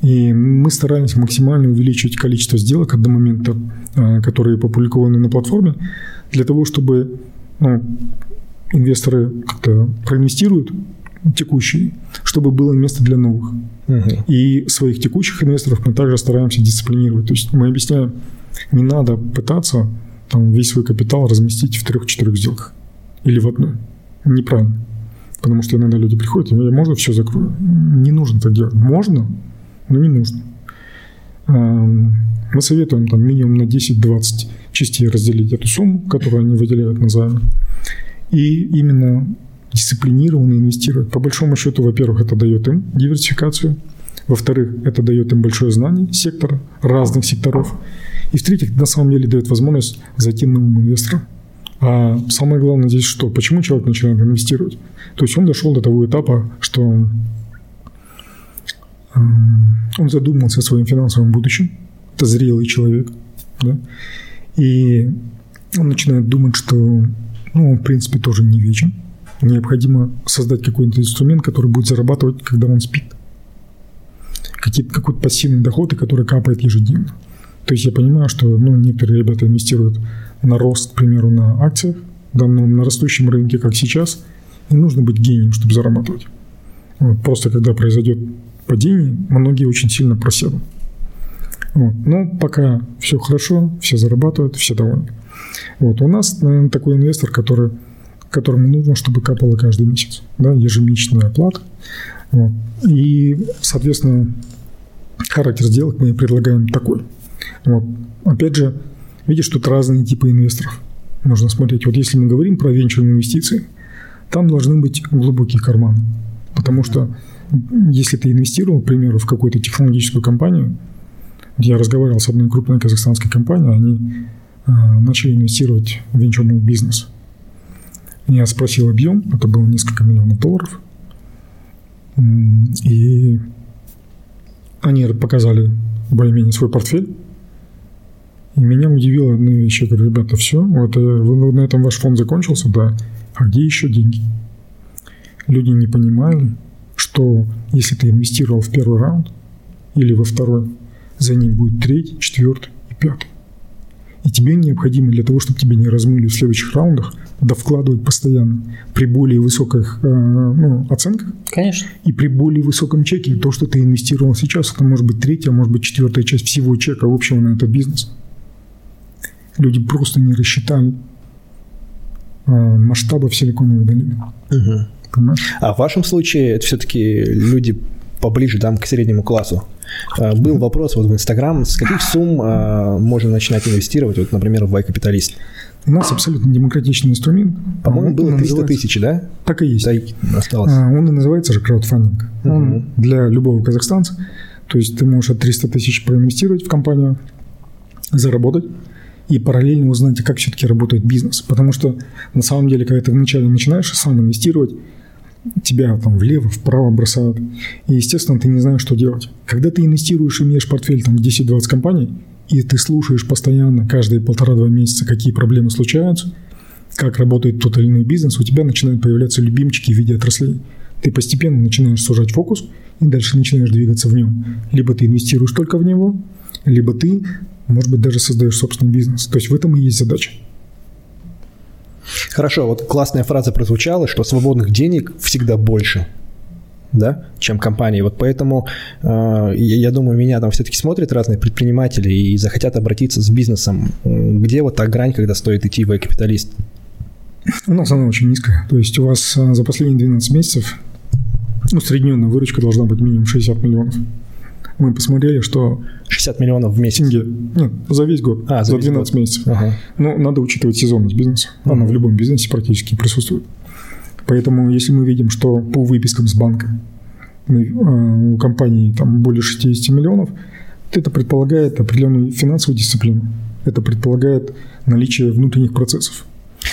И мы стараемся максимально увеличить количество сделок до момента, а, которые опубликованы на платформе, для того, чтобы ну, инвесторы как-то проинвестируют текущие, чтобы было место для новых. Угу. И своих текущих инвесторов мы также стараемся дисциплинировать. То есть мы объясняем, не надо пытаться там весь свой капитал разместить в трех-четырех сделках или в одной. Неправильно. Потому что иногда люди приходят, я можно все закрою? Не нужно так делать. Можно, но не нужно. Мы советуем там минимум на 10-20 частей разделить эту сумму, которую они выделяют на займы. И именно дисциплинированно инвестировать. По большому счету, во-первых, это дает им диверсификацию. Во-вторых, это дает им большое знание сектора, разных секторов. И в-третьих, на самом деле дает возможность зайти новым инвесторам. А самое главное здесь что? Почему человек начинает инвестировать? То есть он дошел до того этапа, что он задумался о своем финансовом будущем. Это зрелый человек. Да? И он начинает думать, что ну, он, в принципе, тоже не вечен. Необходимо создать какой-то инструмент, который будет зарабатывать, когда он спит. Какой-то пассивный доход, который капает ежедневно. То есть я понимаю, что ну, некоторые ребята инвестируют на рост, к примеру, на акциях, да, на растущем рынке, как сейчас, не нужно быть гением, чтобы зарабатывать. Вот, просто когда произойдет падение, многие очень сильно проседут. Вот. Но пока все хорошо, все зарабатывают, все довольны. Вот. У нас, наверное, такой инвестор, который, которому нужно, чтобы капало каждый месяц. Да, ежемесячная оплата. Вот. И, соответственно, характер сделок мы предлагаем такой. Вот. Опять же, видишь, тут разные типы инвесторов. Нужно смотреть. Вот если мы говорим про венчурные инвестиции, там должны быть глубокие карманы. Потому что если ты инвестировал, к примеру, в какую-то технологическую компанию, я разговаривал с одной крупной казахстанской компанией, они э, начали инвестировать в венчурный бизнес. Я спросил объем, это было несколько миллионов долларов, и они показали более-менее свой портфель, и меня удивило одна вещь. Я говорю, ребята, все, вот э, вы, на этом ваш фонд закончился, да, а где еще деньги? Люди не понимали, что если ты инвестировал в первый раунд или во второй, за ним будет третий, четвертый и пятый. И тебе необходимо для того, чтобы тебя не размыли в следующих раундах, да вкладывать постоянно при более высоких э, ну, оценках. Конечно. И при более высоком чеке. То, что ты инвестировал сейчас, это может быть третья, может быть четвертая часть всего чека общего на этот бизнес. Люди просто не рассчитали э, масштабов Силиконовой долины. Угу. Понимаешь? А в вашем случае это все-таки люди поближе там, к среднему классу. А, был вопрос вот в Инстаграм, с каких сумм а, можно начинать инвестировать, вот, например, в Y-капиталист? У нас абсолютно демократичный инструмент. По-моему, было 300 тысяч, да? Так и есть. Так осталось. А, он и называется же краудфандинг. Угу. Он для любого казахстанца. То есть ты можешь от 300 тысяч проинвестировать в компанию, заработать и параллельно узнать, как все-таки работает бизнес. Потому что на самом деле, когда ты вначале начинаешь сам инвестировать, тебя там влево, вправо бросают. И, естественно, ты не знаешь, что делать. Когда ты инвестируешь, имеешь портфель там 10-20 компаний, и ты слушаешь постоянно, каждые полтора-два месяца, какие проблемы случаются, как работает тот или иной бизнес, у тебя начинают появляться любимчики в виде отраслей. Ты постепенно начинаешь сужать фокус и дальше начинаешь двигаться в нем. Либо ты инвестируешь только в него, либо ты, может быть, даже создаешь собственный бизнес. То есть в этом и есть задача. Хорошо, вот классная фраза прозвучала, что свободных денег всегда больше, да, чем компании. Вот поэтому э, я думаю, меня там все-таки смотрят разные предприниматели и захотят обратиться с бизнесом. Где вот та грань, когда стоит идти в капиталист? У нас она очень низкая. То есть у вас э, за последние 12 месяцев усредненная выручка должна быть минимум 60 миллионов мы посмотрели, что... 60 миллионов в месяц? Тенге. Нет, за весь год. А, за, за 12 год. месяцев. Ага. Ну, надо учитывать сезонность бизнеса. Она ага. в любом бизнесе практически присутствует. Поэтому, если мы видим, что по выпискам с банка мы, э, у компании там более 60 миллионов, это предполагает определенную финансовую дисциплину. Это предполагает наличие внутренних процессов.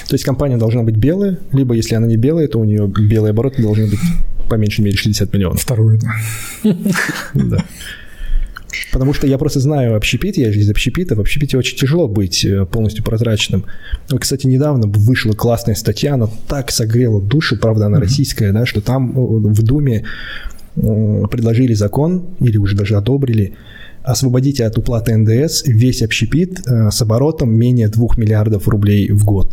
То есть компания должна быть белая, либо если она не белая, то у нее белые обороты должны быть по меньшей мере 60 миллионов. Второе, да. Да. Потому что я просто знаю общепит, я же из общепита, в общепите очень тяжело быть э, полностью прозрачным. Вот, кстати, недавно вышла классная статья, она так согрела душу, правда, она российская, да, что там э, в Думе э, предложили закон, или уже даже одобрили, освободите от уплаты НДС весь общепит с оборотом менее 2 миллиардов рублей в год.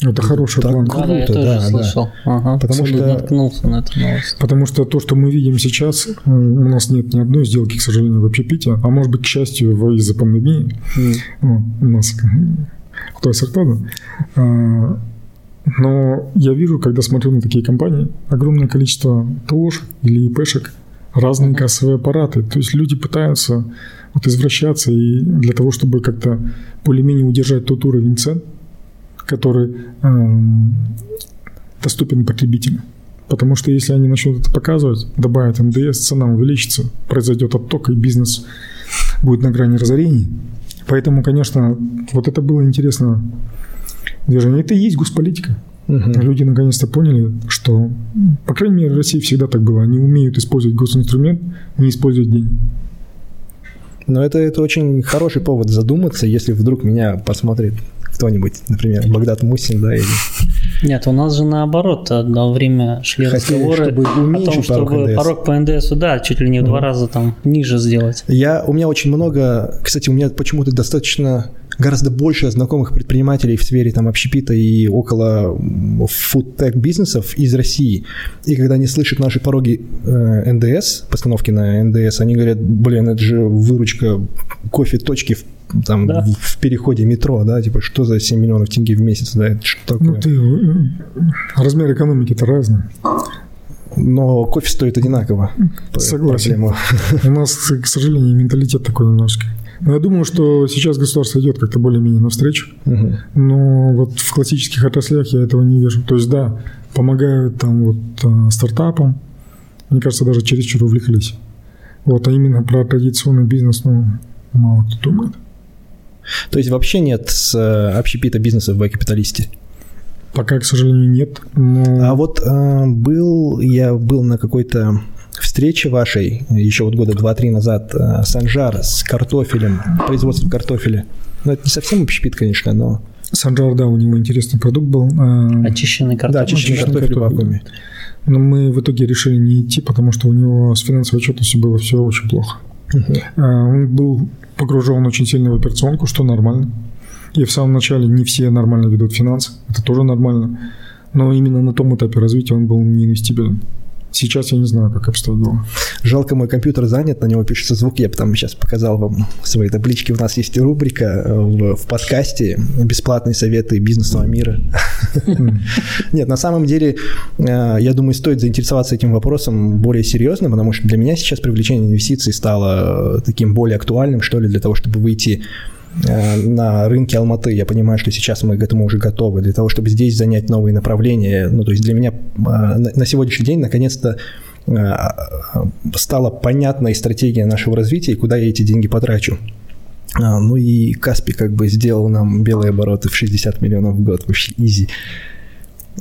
Это хороший так план. Круто, да, я тоже да, слышал. Да. Ага, потому что наткнулся на эту новость. Потому что то, что мы видим сейчас, у нас нет ни одной сделки, к сожалению, в общепите, а может быть, к счастью, из-за пандемии. Mm. Вот, у нас кто сортада. А, но я вижу, когда смотрю на такие компании, огромное количество ТОШ или ИПшек, разные uh-huh. кассовые аппараты. То есть люди пытаются вот извращаться и для того, чтобы как-то более-менее удержать тот уровень цен, который э, доступен потребителю. Потому что если они начнут это показывать, добавят НДС, цена увеличится, произойдет отток, и бизнес будет на грани разорений. Поэтому, конечно, вот это было интересно движение. Это и есть госполитика. Мгм. Люди наконец-то поняли, что, по крайней мере, в России всегда так было. Они умеют использовать госинструмент, не использовать деньги. Но это, это очень хороший повод задуматься, если вдруг меня посмотрит кто-нибудь, например, Багдад Мусин, да, или Нет, у нас же наоборот, одно время шли Хотели, разговоры чтобы о том, уменьшить порог чтобы НДС. порог по НДС, да, чуть ли не в два раза там ниже сделать. Я, у меня очень много, кстати, у меня почему-то достаточно гораздо больше знакомых предпринимателей в сфере там общепита и около фудтек бизнесов из России. И когда они слышат наши пороги э, НДС, постановки на НДС, они говорят, блин, это же выручка кофе точки в, там, Да. в, в переходе метро, да, типа, что за 7 миллионов тенге в месяц, да, это что такое? Ну, ты, э, размер экономики-то разный. Но кофе стоит одинаково. Согласен. Проблема. У нас, к сожалению, менталитет такой немножко. Но я думаю, что сейчас государство идет как-то более-менее навстречу. Мгм. Но вот в классических отраслях я этого не вижу. То есть, да, помогают там вот а, стартапам. Мне кажется, даже чересчур увлеклись. Вот, а именно про традиционный бизнес, ну, мало кто думает. То есть вообще нет с э, общепита бизнеса в капиталисте? Пока, к сожалению, нет. Но А вот э, был, я был на какой-то встрече вашей еще вот года два-три назад э, Санжар с картофелем, производством картофеля. Ну, это не совсем общепит, конечно, но... Санджар, да, у него интересный продукт был. а, Очищенный Да, картофель. очищенный очищенный картофель в картофель, вакууме. Но мы в итоге решили не идти, потому что у него с финансовой отчетностью было все очень плохо. А, Он был погружен очень сильно в операционку, что нормально. И в самом начале не все нормально ведут финансы, это тоже нормально. Но именно на том этапе развития он был не. Сейчас я не знаю, как обстоят дела. Жалко, мой компьютер занят, на него пишется звук. Я потом сейчас показал вам свои таблички. У нас есть рубрика э, в, в подкасте «Бесплатные советы бизнесового мира». Нет, на самом деле, э, я думаю, стоит заинтересоваться этим вопросом более серьезно, потому что для меня сейчас привлечение инвестиций стало э, таким более актуальным, что ли, для того, чтобы выйти на рынке Алматы. Я понимаю, что сейчас мы к этому уже готовы. Для того, чтобы здесь занять новые направления. Ну, то есть для меня э, на сегодняшний день наконец-то э, стала понятной стратегия нашего развития и куда я эти деньги потрачу. А, ну и Каспи как бы сделал нам белые обороты в 60 миллионов в год, вообще изи.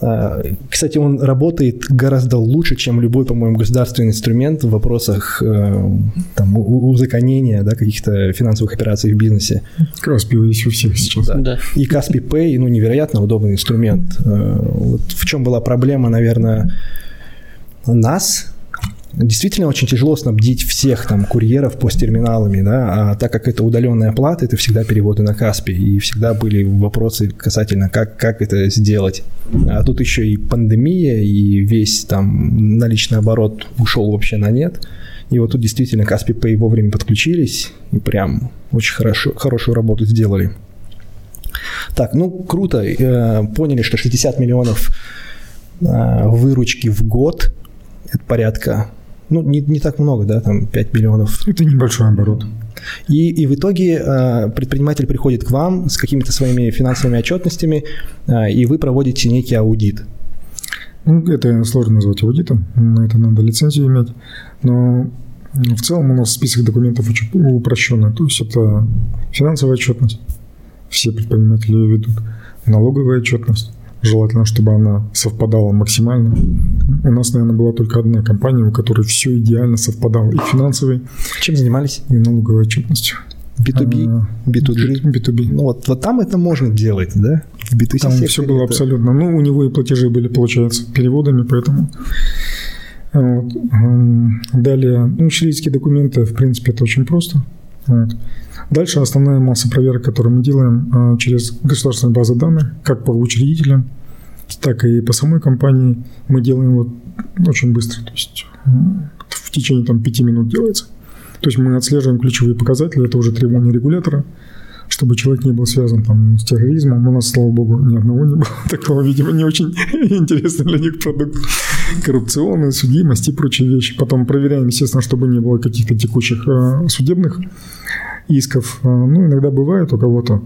А, Кстати, он работает гораздо лучше, чем любой, по-моему, государственный инструмент в вопросах э, там, узаконения да, каких-то финансовых операций в бизнесе. Каспи есть у всех сейчас. Да. Да. И Каспи Pay, ну, невероятно удобный инструмент. Э, Вот в чем была проблема, наверное, нас? Действительно очень тяжело снабдить всех там курьеров посттерминалами, да, а так как это удаленная оплата, это всегда переводы на Каспи, и всегда были вопросы касательно, как, как это сделать. А тут еще и пандемия, и весь там наличный оборот ушел вообще на нет. И вот тут действительно Каспи Pay вовремя подключились и прям очень хорошо, хорошую работу сделали. Так, ну круто. Э, Поняли, что 60 миллионов э, выручки в год это порядка, ну, не, не так много, да, там 5 миллионов. Это небольшой оборот. И, и в итоге э, предприниматель приходит к вам с какими-то своими финансовыми отчетностями, э, и вы проводите некий аудит. Ну, это сложно назвать аудитом, на это надо лицензию иметь. Но в целом у нас список документов упрощенный. То есть это финансовая отчетность, все предприниматели ее ведут, налоговая отчетность, желательно, чтобы она совпадала максимально. У нас, наверное, была только одна компания, у которой все идеально совпадало, и финансовой, Чем занимались? и налоговой отчетностью. B2B, А, B2G. B2B. Ну вот, вот там это можно делать, да? В B2C Там все было это- абсолютно. Ну, у него и платежи были, получается, переводами, поэтому. Вот. М, Далее, ну, чилийские документы, в принципе, это очень просто. Дальше основная масса проверок, которые мы делаем а, через государственные базы данных, как по учредителям, так и по самой компании, мы делаем вот очень быстро. То есть в течение там, пяти минут делается. То есть мы отслеживаем ключевые показатели, это уже требования регулятора, чтобы человек не был связан там, с терроризмом. У нас, слава богу, ни одного не было такого, видимо, не очень интересный для них продукт. Коррупционная судимость и прочие вещи. Потом проверяем, естественно, чтобы не было каких-то текущих э, судебных исков. Э, Ну, иногда бывает у кого-то.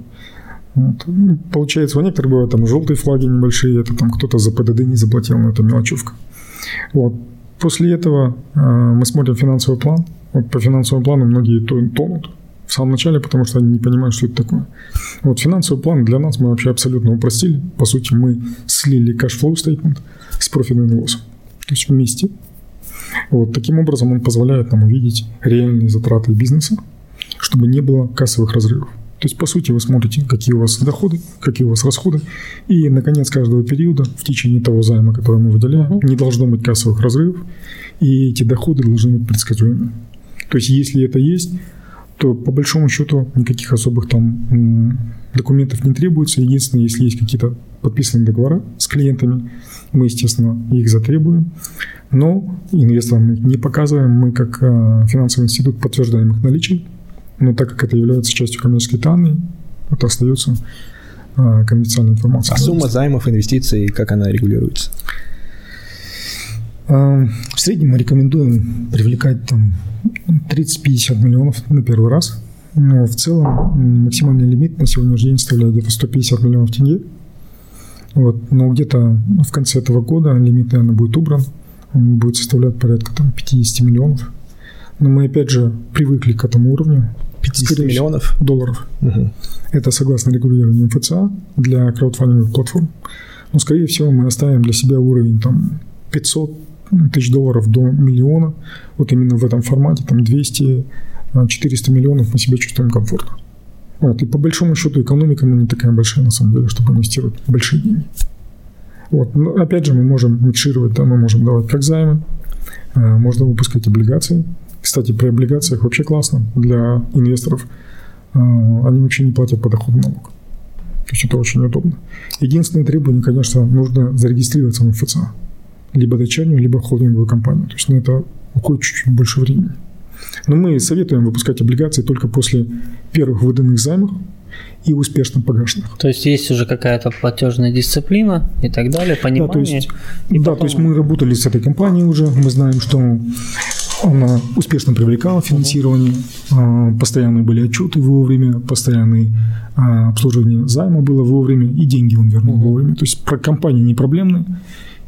Вот. Ну, Получается, у некоторых бывают там желтые флаги небольшие, это там кто-то за ПДД не заплатил, но это мелочевка. Вот. После этого э, мы смотрим финансовый план. Вот по финансовому плану многие то- тонут в самом начале, потому что они не понимают, что это такое. Вот финансовый план для нас мы вообще абсолютно упростили. По сути, мы слили cash flow statement с and loss. То есть вместе. Вот таким образом он позволяет нам увидеть реальные затраты бизнеса, чтобы не было кассовых разрывов. То есть, по сути, вы смотрите, какие у вас доходы, какие у вас расходы, и на конец каждого периода, в течение того займа, который мы выделяем, не должно быть кассовых разрывов, и эти доходы должны быть предсказуемы. То есть, если это есть, то по большому счету никаких особых там документов не требуется. Единственное, если есть какие-то подписанные договора с клиентами, мы, естественно, их затребуем. Но инвесторам мы их не показываем. Мы, как э, финансовый институт, подтверждаем их наличие но так как это является частью коммерческой тайны, это остается а, конфиденциальной информацией. А сумма займов, инвестиций, как она регулируется? А, в среднем мы рекомендуем привлекать там 30-50 миллионов на первый раз. Но в целом максимальный лимит на сегодняшний день составляет где-то 150 миллионов тенге. Вот. Но где-то в конце этого года лимит, наверное, будет убран. Он будет составлять порядка там, 50 миллионов. Но мы, опять же, привыкли к этому уровню. 50 Скорее миллионов долларов. Угу. Это согласно регулированию МФЦА для краудфандинговых платформ. Но, скорее всего, мы оставим для себя уровень там 500 тысяч долларов до миллиона. Вот именно в этом формате, там 200-400 миллионов мы себя чувствуем комфортно. Вот. И по большому счету экономика ну, не такая большая, на самом деле, чтобы инвестировать большие деньги. Вот. Но, опять же, мы можем микшировать, да, мы можем давать как займы, э, можно выпускать облигации, кстати, при облигациях вообще классно для инвесторов. А, они вообще не платят подоходный налог. То есть это очень удобно. Единственное требование, конечно, нужно зарегистрироваться в ФЦА. Либо дочернюю, либо холдинговую компанию. То есть на это уходит чуть-чуть больше времени. Но мы советуем выпускать облигации только после первых выданных займов и успешно погашенных. То есть есть уже какая-то платежная дисциплина и так далее, понимание. Да, то есть, да, потом... то есть мы работали с этой компанией уже, мы знаем, что она успешно привлекала финансирование, а, постоянные были отчеты вовремя, постоянное а, обслуживание займа было вовремя, и деньги он вернул вовремя. То есть про компании не проблемные.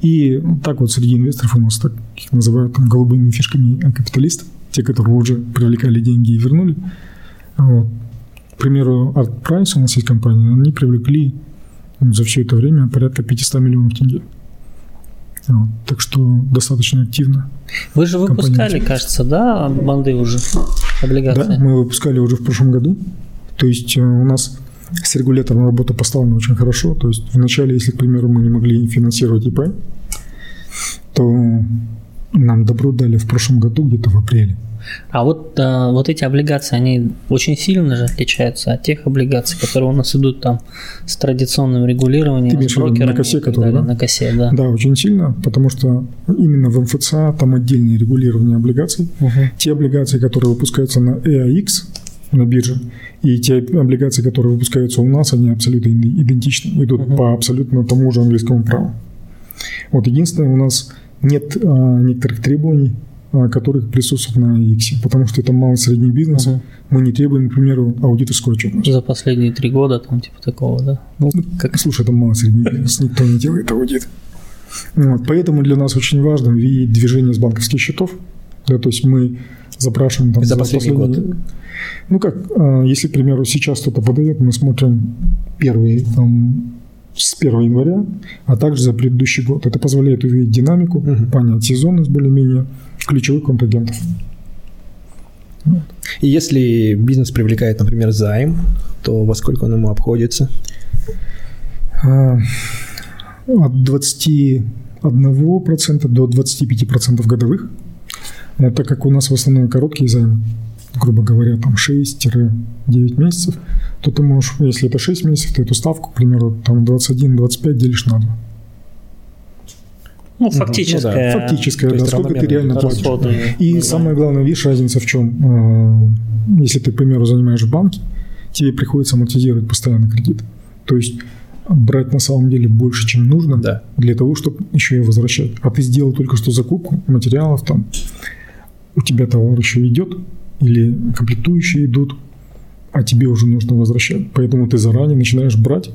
И так вот среди инвесторов у нас так их называют там, голубыми фишками капиталистов, те, которые уже привлекали деньги и вернули. Вот. К примеру, Art Price у нас есть компания, они привлекли за все это время порядка 500 миллионов тенге. Вот, так что достаточно активно. Вы же выпускали, кажется, да, банды уже, облигации? Да, мы выпускали уже в прошлом году. То есть э, у нас с регулятором работа поставлена очень хорошо. То есть вначале, если, к примеру, мы не могли финансировать ИП, то нам добро дали в прошлом году, где-то в апреле. А вот, а, вот эти облигации, они очень сильно же отличаются от тех облигаций, которые у нас идут там с традиционным регулированием, Ты с брокерами на косе, которые, далее, да? на косе, да. Да, очень сильно, потому что именно в МФЦА там отдельное регулирование облигаций. Угу. Те облигации, которые выпускаются на EAX, на бирже, и те облигации, которые выпускаются у нас, они абсолютно идентичны, идут угу. по абсолютно тому же английскому праву. Вот единственное, у нас нет а, некоторых требований а, которых присутствуют на X, потому что это малый средний бизнес. Uh-huh. Мы не требуем, к примеру, аудиторскую отчетность. За последние три года там типа такого, да? Ну, как... Слушай, это малый средний бизнес, никто не делает аудит. Вот, поэтому для нас очень важно видеть движение с банковских счетов. Да, то есть мы запрашиваем там, за, за последний год. Ну как, а, если, к примеру, сейчас кто-то подает, мы смотрим первые там, с 1 января, а также за предыдущий год. Это позволяет увидеть динамику, угу. понять сезонность более-менее ключевых контрагентов. Вот. И если бизнес привлекает, например, займ, то во сколько он ему обходится? А, от 21% до 25% годовых. Но так как у нас в основном короткие займы, грубо говоря, там 6-9 месяцев, то ты можешь, если это 6 месяцев, то эту ставку, к примеру, там 21-25 делишь на 2. Ну, фактическая. Ну, да, фактическая, да, сколько ты реально платишь. И самое главное, видишь, разница в чем? Э, если ты, к примеру, занимаешь в банке, тебе приходится амортизировать постоянно кредит. То есть брать на самом деле больше, чем нужно, да. для того, чтобы еще и возвращать. А ты сделал только что закупку материалов, там у тебя товар еще идет, или комплектующие идут, а тебе уже нужно возвращать. Поэтому ты заранее начинаешь брать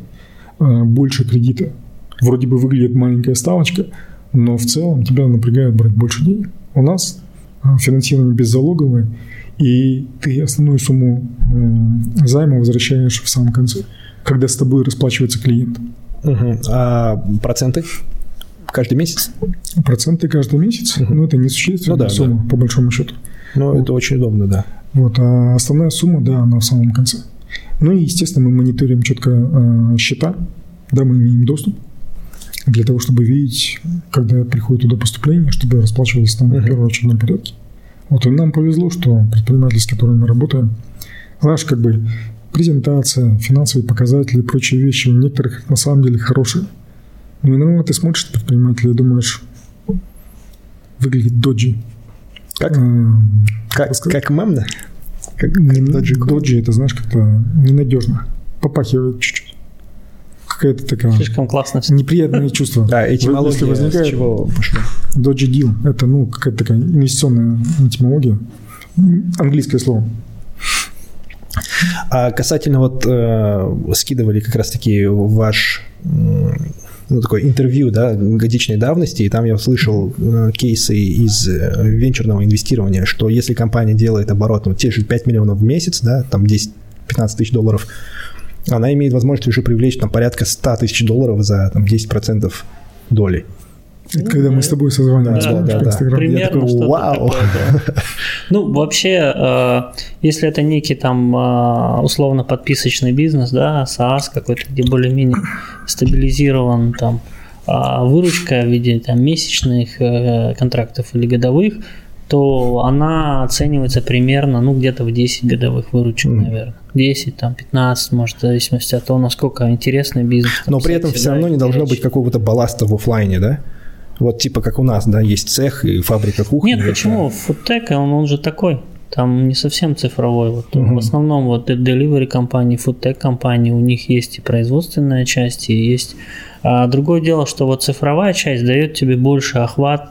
э, больше кредита. Вроде бы выглядит маленькая ставочка, но в целом тебя напрягает брать больше денег. У нас э, финансирование беззалоговое, и ты основную сумму э, займа возвращаешь в самом конце, когда с тобой расплачивается клиент. Угу. А проценты каждый месяц? Проценты каждый месяц, угу. ну это несущественная ну, да, сумма, да. по большому счету. Ну, вот. это очень удобно, да. Вот, а основная сумма, да, она в самом конце. Ну и, естественно, мы мониторим четко э, счета, да, мы имеем доступ для того, чтобы видеть, когда приходит туда поступление, чтобы расплачивались там uh-huh. в первоочередном порядке. Вот и нам повезло, что предприниматели, с которыми мы работаем, знаешь, как бы презентация, финансовые показатели и прочие вещи у некоторых на самом деле хорошие. Иногда ты смотришь на предпринимателя и думаешь, выглядит доджи. Как? А, как, как мемно? Как, как доджи, доджи это, знаешь, как-то ненадежно. Попахивает чуть-чуть какая-то такая... Слишком классно. Неприятное чувство. Да, этимология возникает, с чего пошло? Dodgy deal. Это, ну, какая-то такая инвестиционная этимология. Английское слово. А касательно вот э, скидывали как раз-таки ваш ну, такое интервью, да, годичной давности, и там я услышал э, кейсы из э, венчурного инвестирования, что если компания делает оборот, ну, те же 5 миллионов в месяц, да, там 10-15 тысяч долларов, она имеет возможность уже привлечь там порядка 100 тысяч долларов за там, 10% доли. Это когда мы с тобой созванивались да, да, да. Примерно такой, Вау. Такое, да. Ну, вообще, э, если это некий там э, условно подписочный бизнес, да, SaaS какой-то, где более-менее стабилизирован там э, выручка в виде там месячных э, контрактов или годовых, то она оценивается примерно, ну, где-то в 10 годовых выручек, mm. наверное. 10, там, 15, может, в зависимости от того, насколько интересный бизнес. Но при этом все равно не должно быть какого-то балласта в офлайне, да? Вот типа как у нас, да, есть цех и фабрика кухни. Нет, почему? Фудтек, он, он же такой. Там не совсем цифровой. Вот. Угу. В основном вот delivery компании, фудтек компании, у них есть и производственная часть, и есть... А другое дело, что вот цифровая часть дает тебе больше охват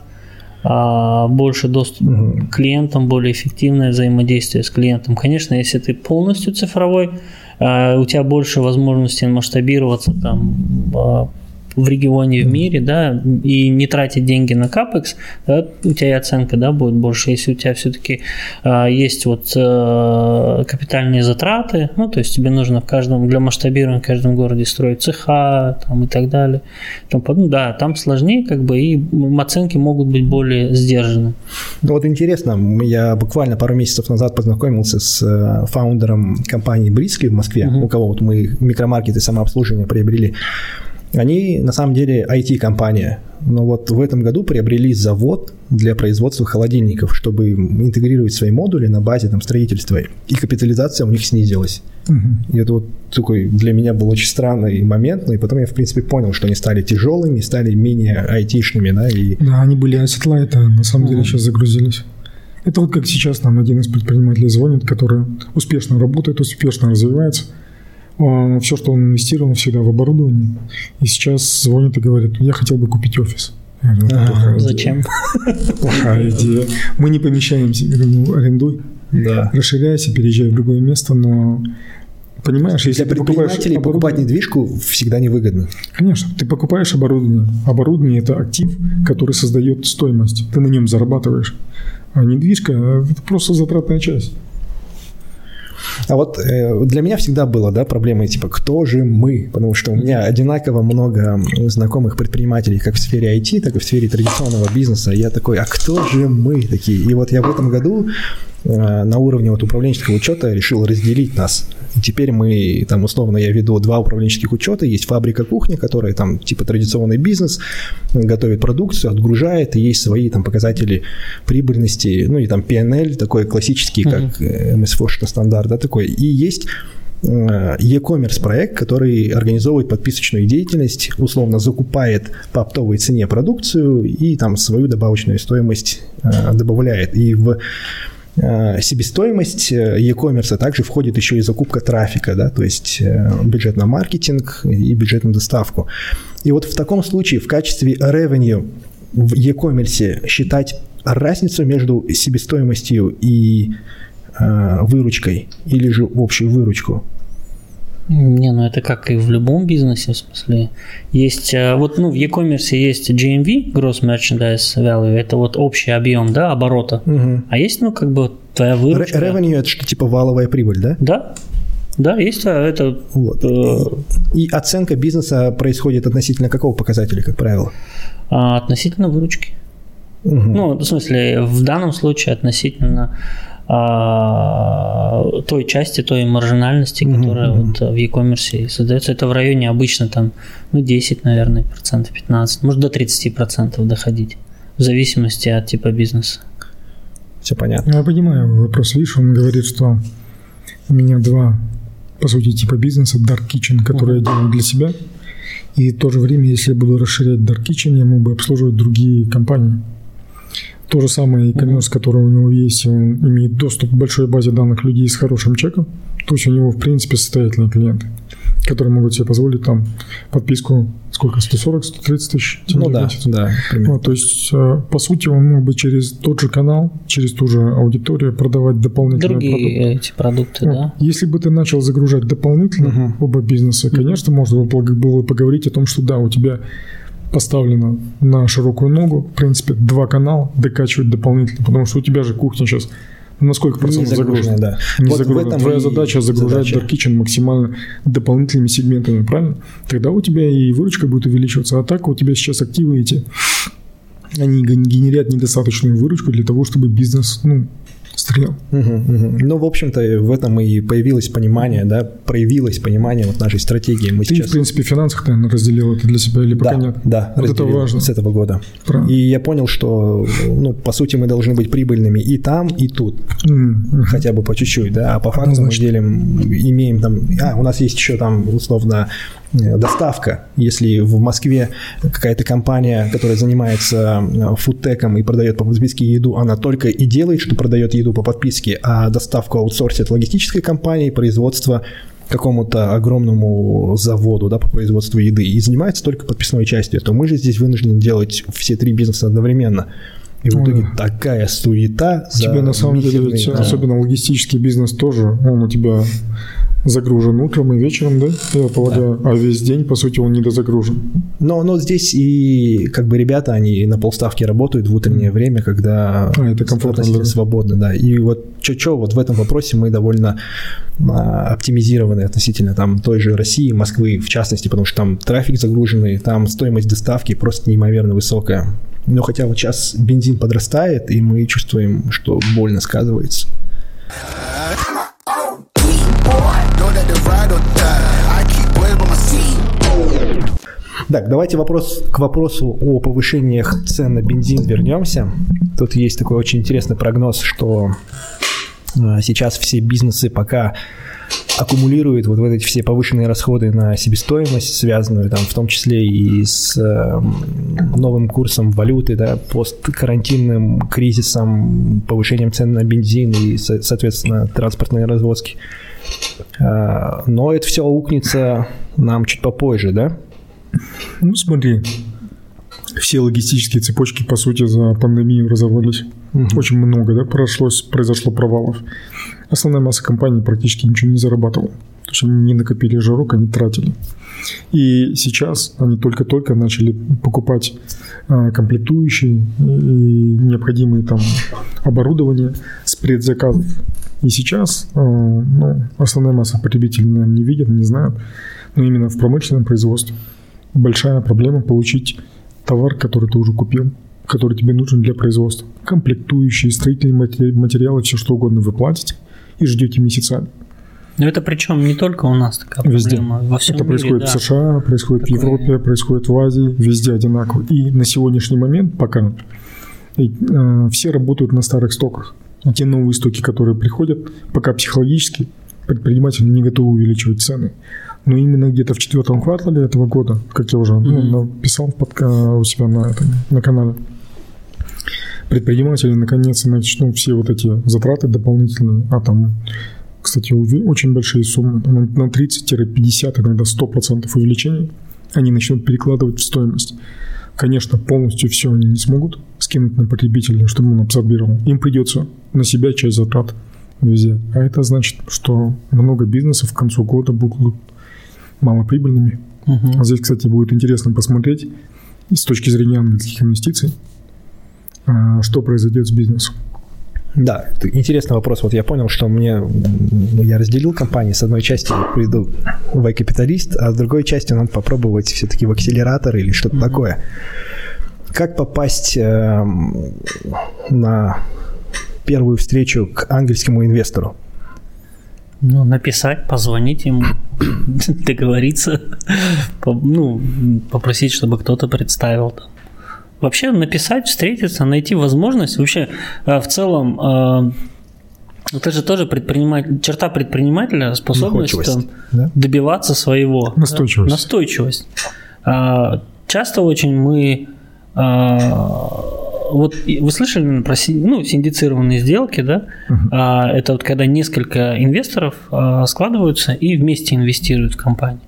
а, больше доступ угу. к клиентам, более эффективное взаимодействие с клиентом. Конечно, если ты полностью цифровой, а, у тебя больше возможностей масштабироваться там а, в регионе, в мире, да, и не тратить деньги на капекс, да, у тебя и оценка, да, будет больше. Если у тебя все-таки а, есть вот а, капитальные затраты, ну, то есть тебе нужно в каждом, для масштабирования в каждом городе строить цеха, там, и так далее, там, ну, да, там сложнее, как бы, и оценки могут быть более сдержаны. Ну, вот интересно, я буквально пару месяцев назад познакомился с э, фаундером компании Бриски в Москве, угу. у кого вот мы микромаркеты самообслуживания приобрели. Они на самом деле IT-компания, но вот в этом году приобрели завод для производства холодильников, чтобы интегрировать свои модули на базе там, строительства, и капитализация у них снизилась. Угу. И это вот такой для меня был очень странный момент, но и потом я, в принципе, понял, что они стали тяжелыми, стали менее айтишными, да, и... Да, они были asset light, а на самом угу. деле сейчас загрузились. Это вот как сейчас нам один из предпринимателей звонит, который успешно работает, успешно развивается – все, что он инвестировал, всегда в оборудование. И сейчас звонит и говорит, я хотел бы купить офис. А, зачем? Плохая идея. Мы не помещаемся, ну, арендуй, да. расширяйся, переезжай в другое место, но понимаешь, если Для предпринимателей покупать недвижку всегда невыгодно. Конечно, ты покупаешь оборудование. Оборудование – это актив, который создает стоимость. Ты на нем зарабатываешь. А недвижка – это просто затратная часть. А вот э, для меня всегда было, да, проблемой, типа, кто же мы? Потому что у меня одинаково много знакомых предпринимателей как в сфере IT, так и в сфере традиционного бизнеса. И я такой, а кто же мы такие? И вот я в этом году Э, на уровне вот управленческого учета решил разделить нас. Теперь мы, там, условно, я веду два управленческих учета. Есть фабрика кухни, которая там типа традиционный бизнес, готовит продукцию, отгружает, и есть свои там показатели прибыльности, ну и там PNL такой классический, как mm-hmm. MSFO, что стандарт, да, такой. И есть э, e-commerce проект, который организовывает подписочную деятельность, условно закупает по оптовой цене продукцию и там свою добавочную стоимость добавляет. И в Э, себестоимость э, e-commerce также входит еще и закупка трафика, да, то есть э, бюджет на маркетинг и бюджет на доставку. И вот в таком случае в качестве revenue в e-commerce считать разницу между себестоимостью и э, выручкой или же общую выручку? Не, ну это как и в любом бизнесе, в смысле. Есть, э, вот, ну, в e-commerce есть GMV, Gross Merchandise Value, это вот общий объем, да, оборота. Мгм. А есть, ну, как бы твоя выручка. Revenue это что типа валовая прибыль, да? Да, да, есть а, это Вот. э, И оценка бизнеса происходит относительно какого показателя, как правило? а, относительно выручки. Мгм. Ну, в смысле, в данном случае относительно той части, той маржинальности, которая мгм. вот в e-commerce создается. Это в районе обычно там, ну, 10, наверное, процентов, 15, может, до 30 процентов доходить. В зависимости от типа бизнеса. Все понятно. Я понимаю вопрос. Видишь, он говорит, что у меня два, по сути, типа бизнеса. Dark Kitchen, который я делаю для себя. И в то же время, если я буду расширять Dark Kitchen, я мог бы обслуживать другие компании. То же самое e-commerce, который у него есть, и он имеет доступ к большой базе данных людей с хорошим чеком. То есть у него, в принципе, состоятельные клиенты, которые могут себе позволить там подписку, сколько, 140-130 тысяч Ну тенге да, месяц. да, примерно. Ну, то есть, э, по сути, он мог бы через тот же канал, через ту же аудиторию продавать дополнительные продукты. Другие эти продукты, Вот. да. Если бы ты начал загружать дополнительно Мгм. оба бизнеса, конечно, можно было было поговорить о том, что да, у тебя поставлено на широкую ногу, в принципе, два канала докачивать дополнительно, потому что у тебя же кухня сейчас на сколько Не процентов загруженная, загружена? да. Не Вот загружена. Твоя задача загружать задача. Dark Kitchen максимально дополнительными сегментами, правильно? Тогда у тебя и выручка будет увеличиваться. А так у тебя сейчас активы эти, они ген- генерят недостаточную выручку для того, чтобы бизнес, ну, стрелял. Мгм, мгм. Ну, в общем-то, в этом и появилось понимание, да, проявилось понимание вот нашей стратегии. Мы Ты, сейчас... в принципе, в финансах, наверное, разделил это для себя или пока да, нет? да, Вот это важно. с этого года. Правильно. И я понял, что, ну, по сути, мы должны быть прибыльными и там, и тут, м. хотя бы по чуть-чуть, да, а по факту мы Однозначно. делим, имеем там, а, у нас есть еще там, условно, доставка. Если в Москве какая-то компания, которая занимается э, фудтеком и продает по подписке еду, она только и делает, что продает еду по подписке, а доставку аутсорсит логистической компании, производство какому-то огромному заводу да, по производству еды и занимается только подписной частью, то мы же здесь вынуждены делать все три бизнеса одновременно. И в Ой. итоге такая суета У тебя на самом деле, да. особенно логистический бизнес тоже, он у тебя загружен утром и вечером, да, я полагаю, а весь день, по сути, он недозагружен. Но, но здесь и как бы ребята, они на полставки работают в утреннее время, когда А, это комфортно, да. свободно, да. И вот чё-чё, вот в этом вопросе мы довольно а, оптимизированы относительно там той же России, Москвы в частности, потому что там трафик загруженный, там стоимость доставки просто неимоверно высокая. Но хотя вот сейчас бензин подрастает, и мы чувствуем, что больно сказывается. Know that the ride or die. I keep well by my seat. Так, давайте вопрос к вопросу о повышениях цен на бензин вернемся. Тут есть такой очень интересный прогноз, что э, сейчас все бизнесы пока аккумулируют вот эти все повышенные расходы на себестоимость, связанную там в том числе и с э, новым курсом валюты, да, посткарантинным кризисом, повышением цен на бензин и, со- соответственно, транспортные развозки. А, Но это все аукнется нам чуть попозже, да? Ну, смотри, все логистические цепочки, по сути, за пандемию разорвались. Очень много, да, прошлось, произошло провалов. Основная масса компаний практически ничего не зарабатывала. То есть они не накопили жирок, они тратили. И сейчас они только-только начали покупать а, комплектующие и необходимые там оборудование с предзаказов. И сейчас а, ну, основная масса потребителей, наверное, не видят, не знают, но именно в промышленном производстве большая проблема получить товар, который ты уже купил, который тебе нужен для производства. Комплектующие, строительные матери- материалы, все что угодно вы платите и ждете месяцами. Но это причем не только у нас такая Везде. проблема. Во всем Это мире, происходит да. в США, происходит Такое- в Европе, происходит в Азии, везде одинаково. И на сегодняшний момент пока и, э, все работают на старых стоках. И те новые стоки, которые приходят, пока психологически предприниматели не готовы увеличивать цены. Но именно где-то в четвертом квартале этого года, как я уже ну, написал подка- у себя на, этом, на канале, предприниматели наконец начнут все вот эти затраты дополнительные, а там, кстати, очень большие суммы, на 30-50, иногда 100% увеличения, они начнут перекладывать в стоимость. Конечно, полностью все они не смогут скинуть на потребителя, чтобы он абсорбировал. Им придется на себя часть затрат взять. А это значит, что много бизнесов к концу года будут малоприбыльными. А здесь, кстати, будет интересно посмотреть с точки зрения ангельских инвестиций, а, что произойдет с бизнесом. Да, интересный вопрос. Вот я понял, что мне м, я разделил компании. С одной части я приду в капиталист, а с другой части надо попробовать все-таки в акселератор или что-то такое. Как попасть эм, на первую встречу к ангельскому инвестору? Ну, написать, позвонить ему, договориться, ну, попросить, чтобы кто-то представил. там. Вообще написать, встретиться, найти возможность. Вообще, э, в целом, э, это же тоже предприниматель, черта предпринимателя, способность Находчивость, там, да? добиваться своего. Настойчивость. Да, настойчивость. А, Часто очень мы а, вот вы слышали про ну, синдицированные сделки, да? А, Это вот когда несколько инвесторов а, складываются и вместе инвестируют в компанию.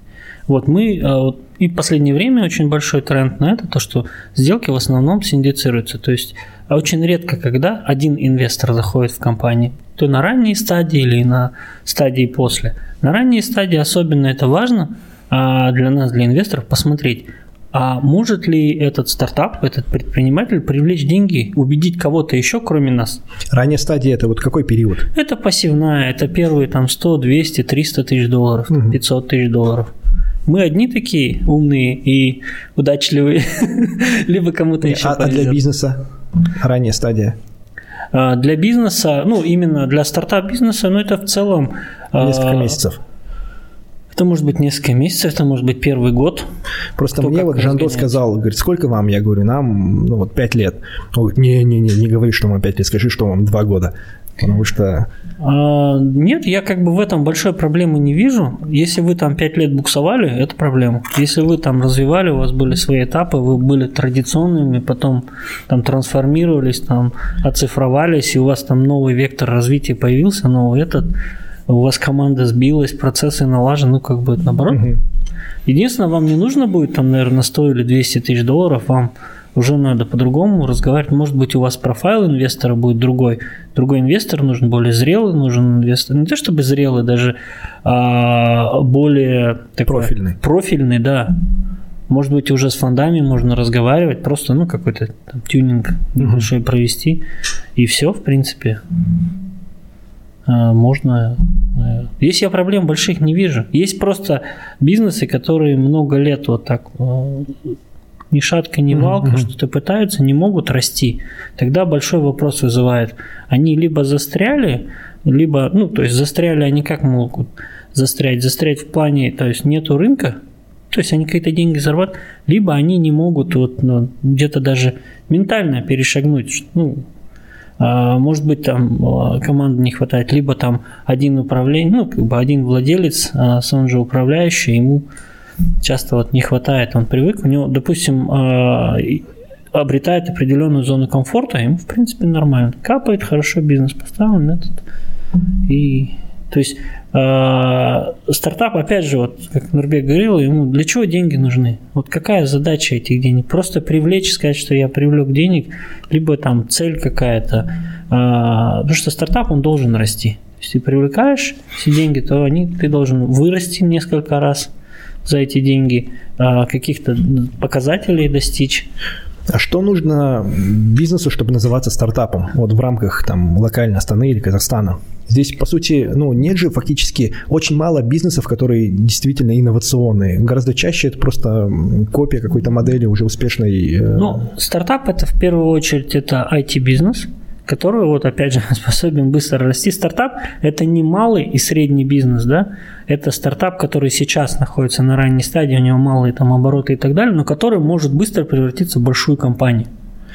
Вот мы а, вот, и в последнее время очень большой тренд на это, то что сделки в основном синдицируются. То есть очень редко, когда один инвестор заходит в компанию, то на ранней стадии или на стадии после. На ранней стадии особенно это важно для нас, для инвесторов, посмотреть, а может ли этот стартап, этот предприниматель привлечь деньги, убедить кого-то еще, кроме нас? Ранняя стадия – это вот какой период? Это пассивная, это первые там 100, 200, 300 тысяч долларов, 500 тысяч долларов. Мы одни такие умные и удачливые, либо кому-то еще А, а для бизнеса? Ранняя стадия. А, Для бизнеса, ну именно для стартап-бизнеса, ну это в целом... а, Несколько месяцев. Это может быть несколько месяцев, это может быть первый год. Просто Кто мне вот Жандо разгоняется. сказал, говорит, сколько вам? Я говорю, нам, ну вот, 5 лет. Он говорит, не-не-не, не говори, что вам 5 лет, скажи, что вам 2 года. Потому что А, Нет, я как бы в этом большой проблемы не вижу. Если вы там 5 лет буксовали, это проблема. Если вы там развивали, у вас были свои этапы, вы были традиционными, потом там трансформировались, там оцифровались, и у вас там новый вектор развития появился, новый этот, у вас команда сбилась, процессы налажены, ну как бы это наоборот. Единственное, вам не нужно будет там, наверное, 100 или 200 тысяч долларов, вам уже надо по-другому разговаривать. Может быть, у вас профайл инвестора будет другой. Другой инвестор нужен, более зрелый нужен инвестор. Не то чтобы зрелый, даже а, более такой, Профильный. Профильный, да. Может быть, уже с фондами можно разговаривать, просто ну какой-то там, тюнинг небольшой провести, и все, в принципе. А, Можно. э, Здесь я проблем больших не вижу. Есть просто бизнесы, которые много лет вот так э, ни шатка, ни валка, что-то пытаются, не могут расти. Тогда большой вопрос вызывает. Они либо застряли, либо, ну, то есть застряли они как могут застрять? Застрять в плане, то есть нету рынка, то есть они какие-то деньги зарабатывают, либо они не могут вот, ну, где-то даже ментально перешагнуть. Ну, может быть, там а, команды не хватает, либо там один управление, ну, как бы один владелец, а сам же управляющий, ему часто вот не хватает, он привык, у него, допустим, а, обретает определенную зону комфорта, ему, в принципе, нормально. Капает, хорошо, бизнес поставлен, этот, и то есть стартап, опять же, вот как Нурбек говорил, ему для чего деньги нужны? Вот какая задача этих денег? Просто привлечь, сказать, что я привлек денег, либо там цель какая-то. Э, потому что стартап, он должен расти. Если привлекаешь все деньги, то они, ты должен вырасти несколько раз за эти деньги, э, каких-то показателей достичь. А что нужно бизнесу, чтобы называться стартапом? Вот в рамках там локальной Астаны или Казахстана. Здесь, по сути, ну, нет же фактически очень мало бизнесов, которые действительно инновационные. Гораздо чаще это просто копия какой-то модели уже успешной. э, Ну, стартап это в первую очередь это IT-бизнес, который вот опять же способен быстро расти. Стартап это не малый и средний бизнес, да, это стартап, который сейчас находится на ранней стадии, у него малые там обороты и так далее, но который может быстро превратиться в большую компанию.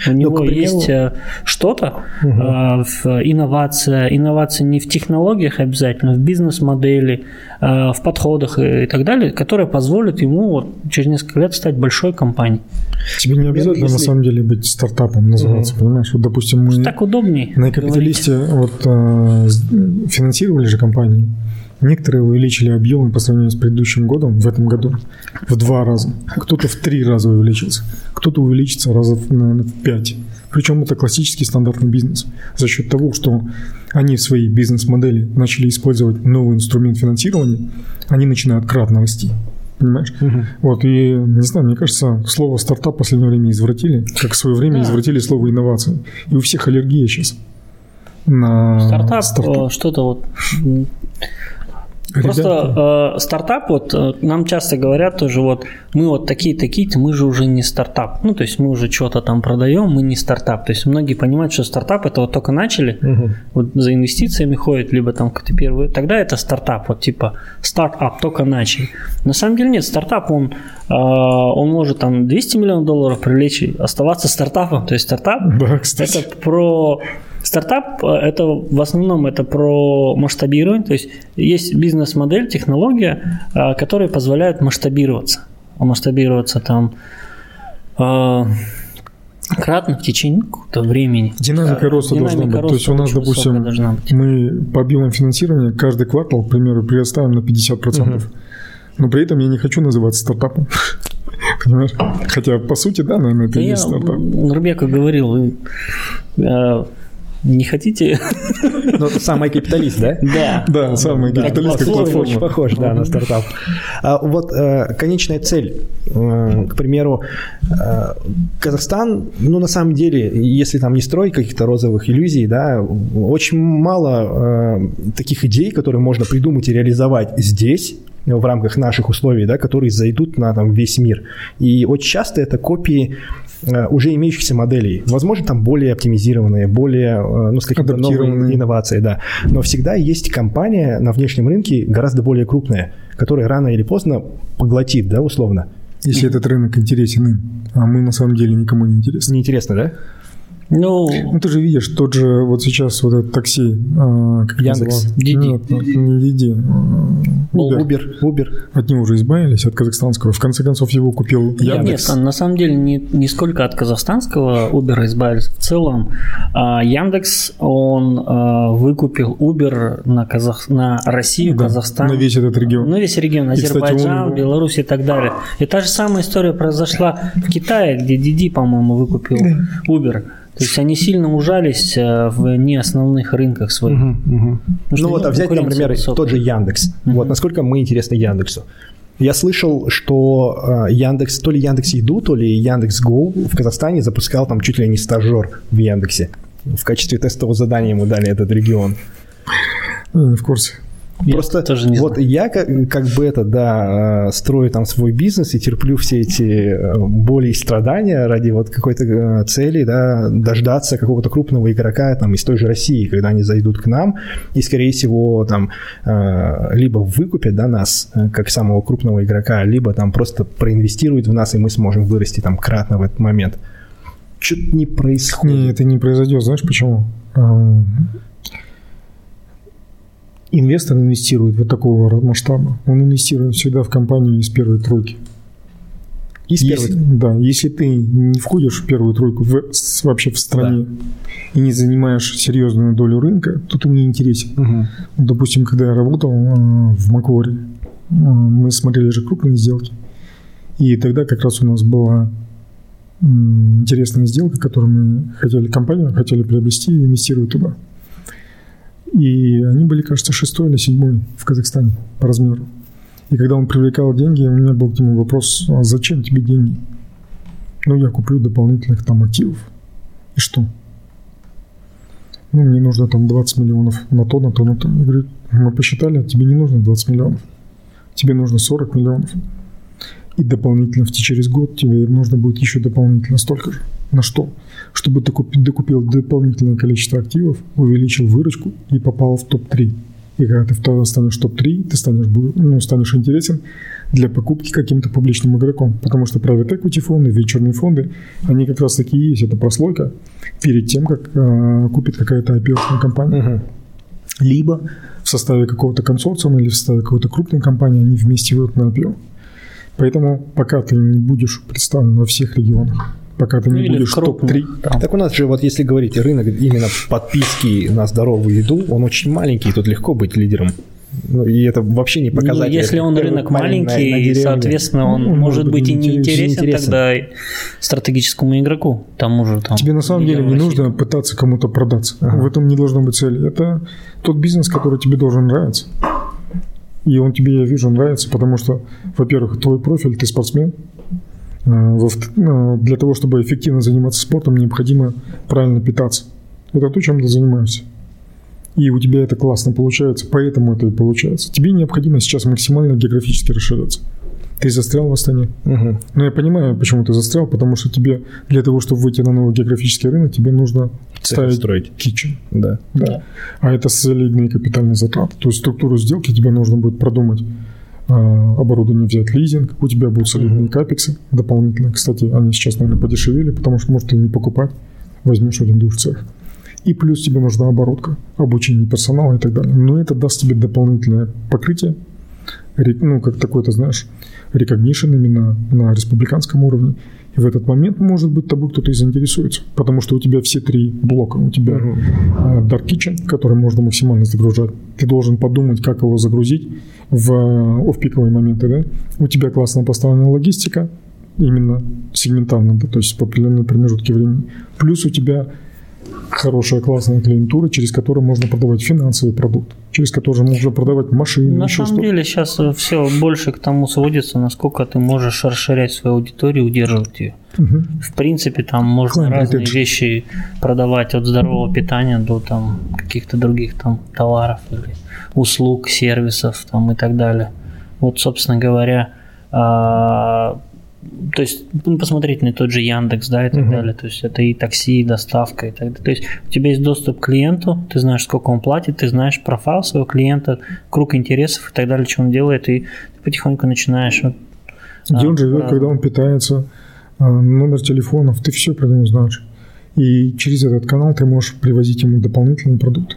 У него к примеру- есть э, что-то, в инновация, инновация не в технологиях обязательно, в бизнес-модели, э, в подходах и, так далее, которая позволит ему вот через несколько лет стать большой компанией. Тебе не обязательно на если- самом деле быть стартапом называться, понимаешь? Вот, допустим, мы Так удобнее. на говорить. капиталисте вот финансировали же компании. Некоторые увеличили объемы по сравнению с предыдущим годом в этом году в два раза. Кто-то в три раза увеличился, кто-то увеличится раза в, наверное, в пять. Причем это классический стандартный бизнес. За счет того, что они в своей бизнес-модели начали использовать новый инструмент финансирования, они начинают кратно расти. Понимаешь? Вот, и, не знаю, мне кажется, слово стартап в последнее время извратили, как в свое время Да. извратили слово инновации. И у всех аллергия сейчас на Стартап, э, что-то вот. Просто э, стартап, вот э, нам часто говорят тоже, вот мы вот такие-такие, мы же уже не стартап. Ну, то есть мы уже что-то там продаем, мы не стартап. То есть многие понимают, что стартап это вот только начали, вот за инвестициями ходят, либо там какой-то первый, тогда это стартап, вот типа стартап, только начали. На самом деле нет, стартап, он, э, он может там 200 миллионов долларов привлечь оставаться стартапом. То есть стартап Да, кстати. это про стартап, э, это в основном это про масштабирование, то есть есть бизнес-модель, технология, э, которые позволяют масштабироваться, масштабироваться там э, кратно в течение какого-то времени. Динамика роста должна динамика быть. То есть роста у нас, допустим, должна мы по объемам финансирования каждый квартал, к примеру, прирастаем на 50%. Но при этом я не хочу называться стартапом. Понимаешь? Хотя, по сути, да, наверное, это Да и я есть стартап. Рубеку говорил, э, не хотите? Ну, самый капиталист, да? Да. Да, самая Да, капиталистская похож, платформа. Очень похож, да, на стартап. А вот э, конечная цель, э, к примеру, э, Казахстан, ну, на самом деле, если там не строить каких-то розовых иллюзий, да, очень мало таких идей, которые можно придумать и реализовать здесь, в рамках наших условий, да, которые зайдут на там, весь мир. И очень часто это копии э, уже имеющихся моделей. Возможно, там более оптимизированные, более, э, ну, с какими-то новыми инновации, да. Но всегда есть компания на внешнем рынке гораздо более крупная, которая рано или поздно поглотит, да, условно. Если этот рынок интересен им, а мы на самом деле никому не интересны. Неинтересно, да? Ну, Ну, ты же видишь, тот же вот сейчас вот этот такси, а, как Яндекс. назывался? Диди. Нет, не Диди, Uber. Uber, Uber. От него уже избавились, от казахстанского. В конце концов, его купил Яндекс. Нет, на самом деле не, не сколько от казахстанского Uber избавились. В целом а, Яндекс, он а, выкупил Uber на, Казах... на Россию, Да, Казахстан. на весь этот регион. На весь регион, И, кстати, Азербайджан, он- Беларусь и так далее. И та же самая история произошла в Китае, где Диди, по-моему, выкупил Uber. То есть они сильно ужались э, в неосновных рынках своих. Ну что, вот, ну, а взять, например, высокая. тот же Яндекс. Вот насколько мы интересны Яндексу. Я слышал, что э, Яндекс, то ли Яндекс Еду, то ли Яндекс Го в Казахстане запускал там чуть ли не стажер в Яндексе. В качестве тестового задания ему дали этот регион. Не в курсе. Я Просто тоже не вот знаю. я как, как бы это, да, э, строю там свой бизнес и терплю все эти э, боли и страдания ради вот какой-то э, цели, да, дождаться какого-то крупного игрока там из той же России, когда они зайдут к нам и, скорее всего, там либо выкупят, да, нас как самого крупного игрока, либо там просто проинвестируют в нас, и мы сможем вырасти там кратно в этот момент. Что-то не происходит. Не, это не произойдет. Знаешь почему? Инвестор инвестирует вот такого масштаба. Он инвестирует всегда в компанию из первой тройки. И с Если, первой- да, если ты не входишь в первую тройку в- с- вообще в стране и не занимаешь серьезную долю рынка, то ты не интересен. Вот, Допустим, когда я работал э, в Макворе, э, мы смотрели же крупные сделки. И тогда как раз у нас была интересная сделка, которую мы хотели, компанию хотели приобрести и инвестировать туда. И они были, кажется, шестой или седьмой в Казахстане по размеру. И когда он привлекал деньги, у меня был к нему вопрос, а зачем тебе деньги? Ну, я куплю дополнительных там активов. И что? Ну, мне нужно там 20 миллионов на то, на то, на то. Я говорю, мы посчитали, а тебе не нужно 20 миллионов. Тебе нужно 40 миллионов. И дополнительно в через год тебе нужно будет еще дополнительно столько же. На что? Чтобы ты купи- докупил дополнительное количество активов, увеличил выручку и попал в топ-3. И когда ты в то- станешь топ-3, ты станешь, ну, станешь интересен для покупки каким-то публичным игроком. Потому что private equity фонды, вечерные фонды, они как раз таки и есть. Это прослойка перед тем, как э, купит какая-то IPO компания Мгм. либо в составе какого-то консорциума или в составе какой-то крупной компании они вместе выйдут на IPO. Поэтому пока ты не будешь представлен во всех регионах, пока ты Ну, не или будешь в крупных, топ-3, там. Так у нас же, вот если говорить, рынок именно подписки на здоровую еду, он очень маленький, тут легко быть лидером. Ну, и это вообще не Ну, показатель. если он рынок на- маленький, на и, деревне. соответственно, он Ну, может быть и не неинтересен, интересен неинтересен. тогда и стратегическому игроку, тому же там. тебе на самом деле не нужно пытаться кому-то продаться. В этом не должно быть цели. Это тот бизнес, который тебе должен нравиться. И он тебе, я вижу, нравится, потому что, во-первых, твой профиль, ты спортсмен. А, Для того, чтобы эффективно заниматься спортом, необходимо правильно питаться. Это то, чем ты занимаешься. И у тебя это классно получается, поэтому это и получается. Тебе необходимо сейчас максимально географически расширяться. Ты застрял в Астане. Мгм. Но я понимаю, почему ты застрял, потому что тебе для того, чтобы выйти на новый географический рынок, тебе нужно ставить строить. китчен. Да. Да. А это солидные капитальные затраты. То есть структуру сделки тебе нужно будет продумать. А, Оборудование взять лизинг, у тебя будут солидные капексы дополнительно. Кстати, они сейчас, наверное, подешевели, потому что, может, и не покупать. Возьмешь один душ цех. И плюс тебе нужна оборудка, обучение персонала и так далее. Но это даст тебе дополнительное покрытие, ну, как такой, ты знаешь, recognition именно на республиканском уровне. И в этот момент, может быть, тобой кто-то и заинтересуется. Потому что у тебя все три блока. У тебя а, Dark Kitchen, который можно максимально загружать. Ты должен подумать, как его загрузить в оф-пиковые моменты. Да? У тебя классно поставлена логистика, именно сегментарно, да, то есть по определенные промежутки времени. Плюс у тебя хорошая классная клиентура, через которую можно продавать финансовый продукт, через который можно продавать машины, На самом что-то. деле сейчас все больше к тому сводится, насколько ты можешь расширять свою аудиторию, удерживать ее. Мгм. В принципе, там можно Client разные retention. вещи продавать от здорового питания до там каких-то других там товаров или услуг, сервисов там и так далее. Вот, собственно говоря, а, то есть, ну, посмотреть на тот же Яндекс, да, и так далее. То есть это и такси, и доставка, и так далее. То есть у тебя есть доступ к клиенту, ты знаешь, сколько он платит, ты знаешь профайл своего клиента, круг интересов и так далее, что он делает, и ты потихоньку начинаешь вот, Где а, он живет, да. когда он питается, а, номер телефонов, ты все про него знаешь. И через этот канал ты можешь привозить ему дополнительные продукты.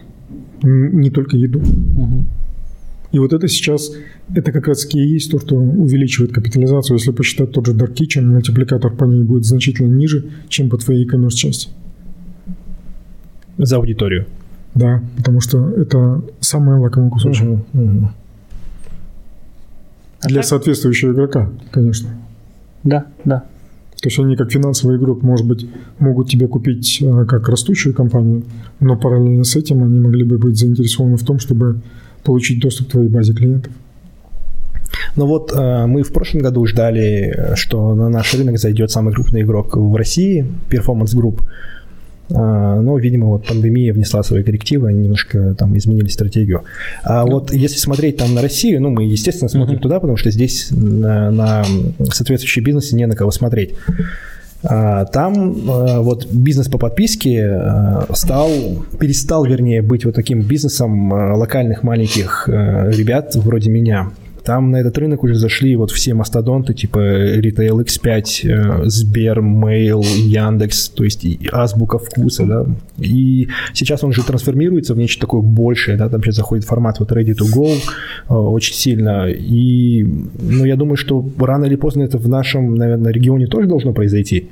Н- Не только еду. Мгм. И вот это сейчас, это как раз таки и есть то, что увеличивает капитализацию. Если посчитать тот же Dark Kitchen, мультипликатор по ней будет значительно ниже, чем по твоей e-commerce части. За аудиторию. Да, потому что это самый лакомый кусочек. Мгм. А Для так- соответствующего игрока, конечно. Да, да. То есть они как финансовый игрок, может быть, могут тебя купить э, как растущую компанию, но параллельно с этим они могли бы быть заинтересованы в том, чтобы получить доступ к твоей базе клиентов. Ну вот э, мы в прошлом году ждали, э, что на наш рынок зайдет самый крупный игрок в России, Performance Group. А, Но, видимо, вот пандемия внесла свои коррективы, они немножко там изменили стратегию. А вот если смотреть там на Россию, ну, мы, естественно, смотрим туда, потому что здесь на, на соответствующие бизнесы не на кого смотреть. А, Там э, вот бизнес по подписке э, стал, перестал, вернее, быть вот таким бизнесом локальных маленьких ребят вроде меня. Там на этот рынок уже зашли вот все мастодонты, типа Retail X5, э, Сбер, Mail, Яндекс, то есть Азбука вкуса, да. И сейчас он же трансформируется в нечто такое большее, да, там сейчас заходит формат вот Ready to Go э, очень сильно. И, ну, я думаю, что рано или поздно это в нашем, наверное, регионе тоже должно произойти.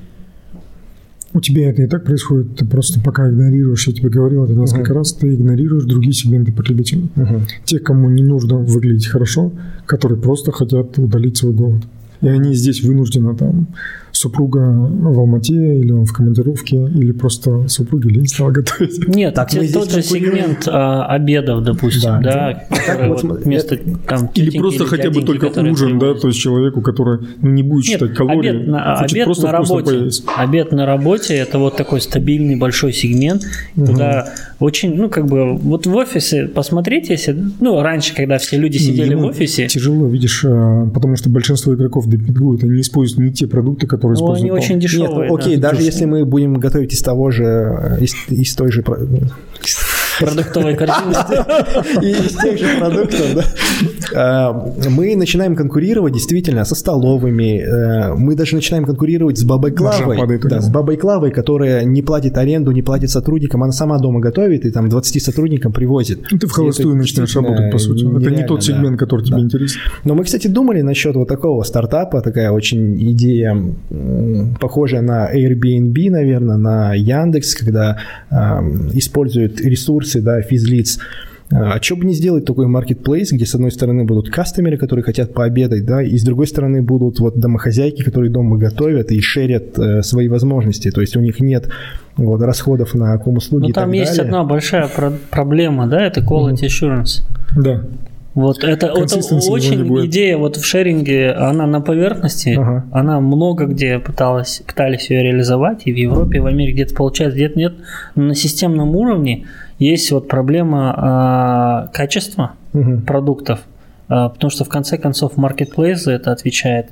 У тебя это и так происходит, ты просто пока игнорируешь, я тебе говорил это несколько раз, ты игнорируешь другие сегменты потребителей. Те, кому не нужно выглядеть хорошо, которые просто хотят удалить свой голод. И они здесь вынуждены там супруга в Алмате, или он в командировке, или просто супруге лень стала готовить. Нет, Так, те- мы здесь тот же сегмент а, обедов, допустим, Да. да, который вот вот вместо там Или тетеньки просто хотя бы только ужин, да, то есть человеку, который ну, не будет Нет, считать калории, обед на, хочет обед просто на работе. поесть. Обед на работе это вот такой стабильный большой сегмент, куда очень, ну как бы, вот в офисе посмотреть, если, ну раньше, когда все люди сидели в Ему офисе, Тяжело, видишь, а, потому что большинство игроков демпингуют, они используют не те продукты, которые ну, используют. они очень Нет, дешевые. ну, окей, да. даже если мы будем готовить из того же, э, из, из той же... про- продуктовой корзины. И из тех же продуктов, да. А, Мы начинаем конкурировать действительно со столовыми. э, Мы даже начинаем конкурировать с бабой Клавой. Да, с бабой Клавой, которая не платит аренду, не платит сотрудникам. Она сама дома готовит и там 20 сотрудникам привозит. Ну, Ты в холостую начинаешь работать, по сути. Это не тот сегмент, который тебе интересен. Но мы, кстати, думали насчет вот такого стартапа, такая очень идея, похожая на Airbnb, наверное, на Яндекс, когда ам, используют ресурсы, да, физлиц. А что бы не сделать такой маркетплейс, где с одной стороны будут кастомеры, которые хотят пообедать, да, и с другой стороны будут вот домохозяйки, которые дома готовят и шерят э, свои возможности. То есть у них нет вот, расходов на ком услуги Ну там есть далее. одна большая про- проблема, да, это quality assurance. Да. Вот это, это очень идея вот в шеринге, она на поверхности, Ага. она много где пыталась, пытались ее реализовать, и в Европе, и в Америке где-то получается, где-то нет. Но на системном уровне есть вот проблема а, качества Мгм. продуктов, А, потому что в конце концов marketplace за это отвечает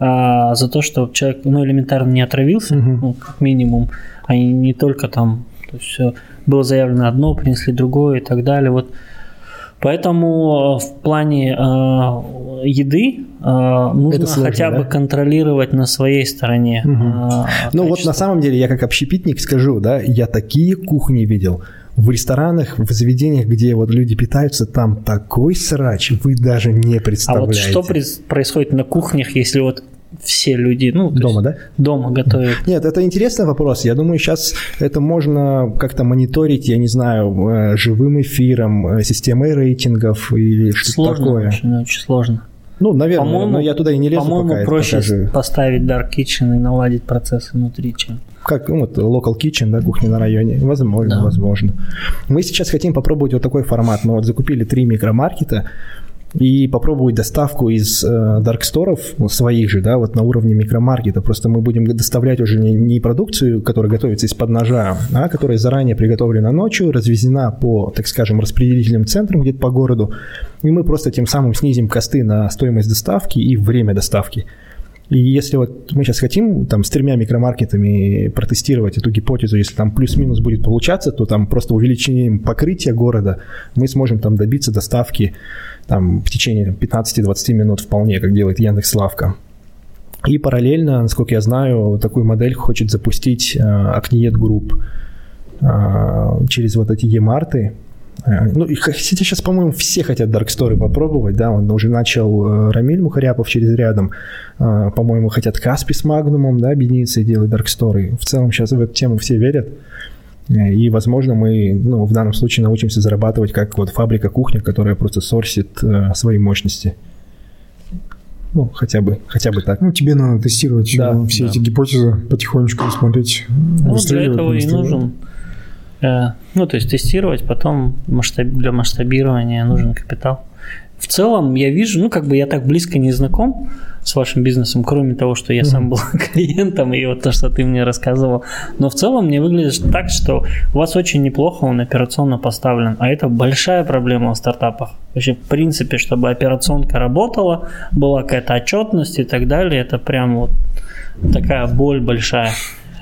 а, за то, что человек ну, элементарно не отравился, Мгм. ну, как минимум, а не, только там, то есть было заявлено одно, принесли другое и так далее. Вот Поэтому э, в плане э, еды э, нужно сложно, хотя да? бы контролировать на своей стороне. Мгм. э, Ну вот на самом деле я как общепитник скажу, да, я такие кухни видел. В ресторанах, в заведениях, где вот люди питаются, там такой срач, вы даже не А представляете. вот что происходит на кухнях, если вот все люди, ну, Дома, да? дома готовят? Нет, это интересный вопрос. Я думаю, сейчас это можно как-то мониторить, я не знаю, э, живым эфиром, э, системой рейтингов или что-то Сложно, такое. очень, очень сложно. Ну, наверное, По-моему, но я туда и не лезу По-моему, пока. проще пока же- поставить Dark Kitchen и наладить процессы внутри, чем... как ну, вот local kitchen, да, кухня на районе. Возможно, Да. возможно. Мы сейчас хотим попробовать вот такой формат. Мы вот закупили три микромаркета и попробовать доставку из э, дарксторов, ну, своих же, да, вот на уровне микромаркета. Просто мы будем доставлять уже не, не продукцию, которая готовится из-под ножа, а которая заранее приготовлена ночью, развезена по, так скажем, распределительным центрам где-то по городу, и мы просто тем самым снизим косты на стоимость доставки и время доставки. И если вот мы сейчас хотим там с тремя микромаркетами протестировать эту гипотезу, если там плюс-минус будет получаться, то там просто увеличением покрытия города мы сможем там добиться доставки там в течение там, 15-20 минут вполне, как делает Яндекс.Лавка. И параллельно, насколько я знаю, такую модель хочет запустить э, Acniet Group э, через вот эти Емарты. Э, Ну, и хотя сейчас, по-моему, все хотят Дарксторы попробовать, да, он уже начал э, Рамиль Мухаряпов через рядом, Э, по-моему, хотят Каспи с Магнумом, да, объединиться и делать Дарксторы. В целом сейчас в эту тему все верят. И, возможно, мы, ну, в данном случае научимся зарабатывать как вот фабрика кухня, которая просто сорсит э, свои мощности. Ну, хотя бы, хотя бы так. Ну, тебе надо тестировать Да, все да. эти гипотезы, потихонечку смотреть, Ну, для этого и нужен, ну, то есть тестировать, потом масштаб, для масштабирования нужен капитал. В целом, я вижу, ну, как бы я так близко не знаком с вашим бизнесом, кроме того, что я сам был клиентом, и вот то, что ты мне рассказывал. Но в целом мне выглядит так, что у вас очень неплохо он операционно поставлен, а это большая проблема в стартапах. Вообще, в принципе, чтобы операционка работала, была какая-то отчетность и так далее, это прям вот такая боль большая.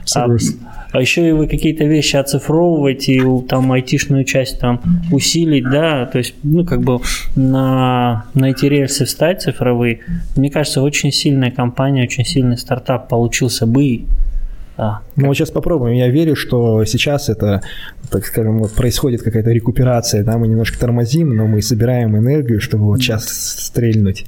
А, Согласен. а еще и вы какие-то вещи оцифровываете, и там айтишную часть там усилить, да, то есть, ну, как бы на, на эти рельсы встать цифровые. Мне кажется, очень сильная компания, очень сильный стартап получился бы. Да. Ну вот сейчас попробуем. Я верю, что сейчас это, так скажем, вот происходит какая-то рекуперация, да, мы немножко тормозим, но мы собираем энергию, чтобы вот сейчас стрельнуть.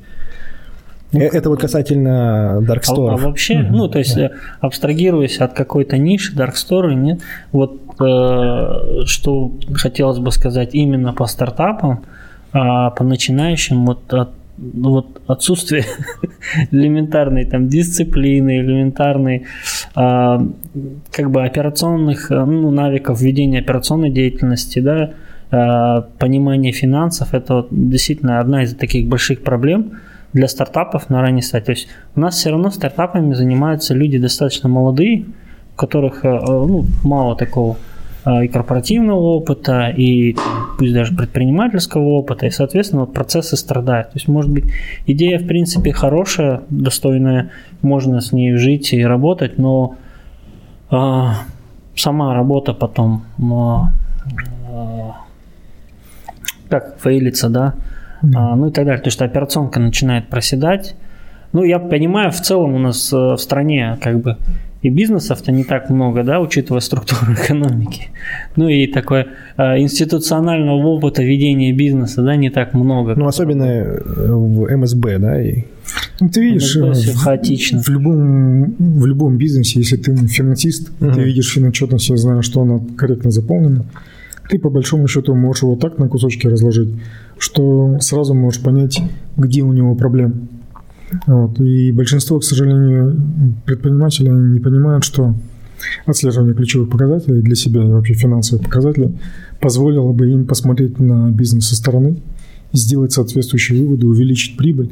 Э, Это вот касательно А, а Дарксторов. вообще, ну, то есть, э, абстрагируясь от какой-то ниши, Dark Store, нет, вот э, что хотелось бы сказать именно по стартапам, а по начинающим, вот, от- ну, вот отсутствие элементарной там дисциплины, элементарной а, как бы операционных э, ну, навыков ведения операционной деятельности, да, а, понимание финансов, это вот действительно одна из таких больших проблем для стартапов на ранней стадии. То есть у нас все равно стартапами занимаются люди достаточно молодые, у которых э, ну, мало такого э, и корпоративного опыта, и пусть даже предпринимательского опыта, и, соответственно, вот процессы страдают. То есть, может быть, идея, в принципе, хорошая, достойная, можно с ней жить и работать, но э, сама работа потом э, э, как фейлится, да, а, ну и так далее. То есть операционка начинает проседать. Ну, я понимаю, в целом у нас э, в стране как бы и бизнесов-то не так много, да, учитывая структуру экономики. Ну и такое э, институционального опыта ведения бизнеса, да, не так много. Ну, особенно э, в МСБ, да, и Ну, ты видишь, э, в, хаотично. в любом, в любом бизнесе, если ты финансист, Мгм. ты видишь финотчетность, я знаю, что она корректно заполнена, ты по большому счету можешь его так на кусочки разложить, что сразу можешь понять, где у него проблемы. Вот. И большинство, к сожалению, предпринимателей они не понимают, что отслеживание ключевых показателей для себя и вообще финансовых показателей позволило бы им посмотреть на бизнес со стороны сделать соответствующие выводы, увеличить прибыль,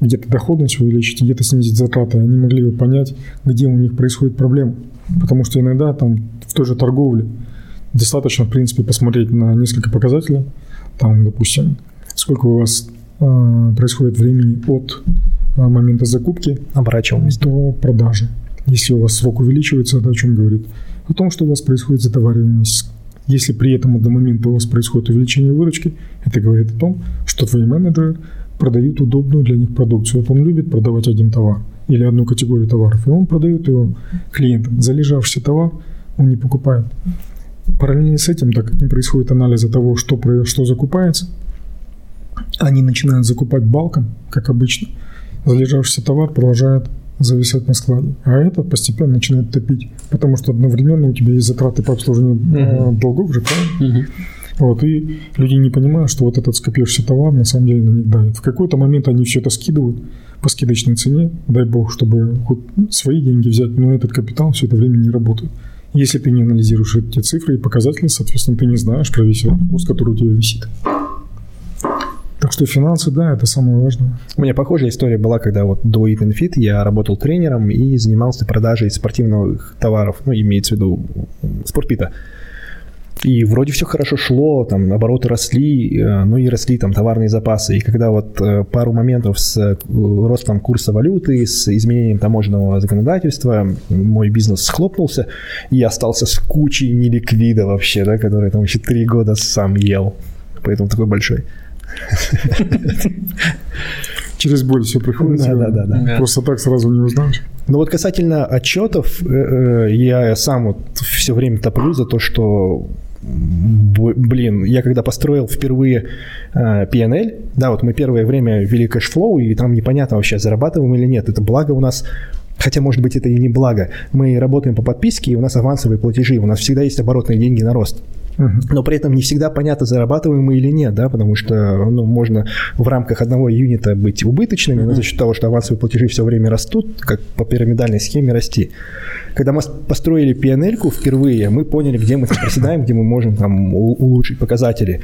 где-то доходность увеличить, где-то снизить затраты. Они могли бы понять, где у них происходит проблема. Потому что иногда там в той же торговле достаточно, в принципе, посмотреть на несколько показателей. Там, допустим, сколько у вас э, происходит времени от э, момента закупки Оборачиваемость. до продажи. Если у вас срок увеличивается, это о чем говорит? О том, что у вас происходит затовариваемость. Если при этом до момента у вас происходит увеличение выручки, это говорит о том, что твои менеджеры продают удобную для них продукцию. Вот он любит продавать один товар или одну категорию товаров, и он продает его клиентам. Залежавшийся товар он не покупает. Параллельно с этим, так как не происходит анализа того, что, что закупается, они начинают закупать балком, как обычно. Залежавшийся товар продолжает зависать на складе. А это постепенно начинает топить, потому что одновременно у тебя есть затраты по обслуживанию э, долгов же, правильно? Мгм. Вот, и люди не понимают, что вот этот скопившийся товар на самом деле на них давит. В какой-то момент они все это скидывают по скидочной цене, дай бог, чтобы хоть свои деньги взять, но этот капитал все это время не работает. Если ты не анализируешь эти цифры и показатели, соответственно, ты не знаешь про весь этот груз, который у тебя висит. Так что финансы, да, это самое важное. У меня похожая история была, когда вот до Eat and Fit я работал тренером и занимался продажей спортивных товаров, ну, имеется в виду спортпита. И вроде все хорошо шло, там обороты росли, э, ну и росли там товарные запасы. И когда вот э, пару моментов с э, ростом курса валюты, с изменением таможенного законодательства, мой бизнес схлопнулся, и я остался с кучей неликвида вообще, да, который там еще три года сам ел. Поэтому такой большой. Через боль все приходится. Да, да, да, да. Просто так сразу не узнаешь. Но вот касательно отчетов, я сам вот все время топлю за то, что блин, я когда построил впервые э, P&L, да, вот мы первое время вели cash flow, и там непонятно вообще, зарабатываем или нет. Это благо у нас Хотя, может быть, это и не благо. Мы работаем по подписке, и у нас авансовые платежи, у нас всегда есть оборотные деньги на рост. Но при этом не всегда понятно, зарабатываем мы или нет, да, потому что ну, можно в рамках одного юнита быть убыточными, но за счет того, что авансовые платежи все время растут, как по пирамидальной схеме расти. Когда мы построили PNL впервые, мы поняли, где мы проседаем, где мы можем там улучшить показатели.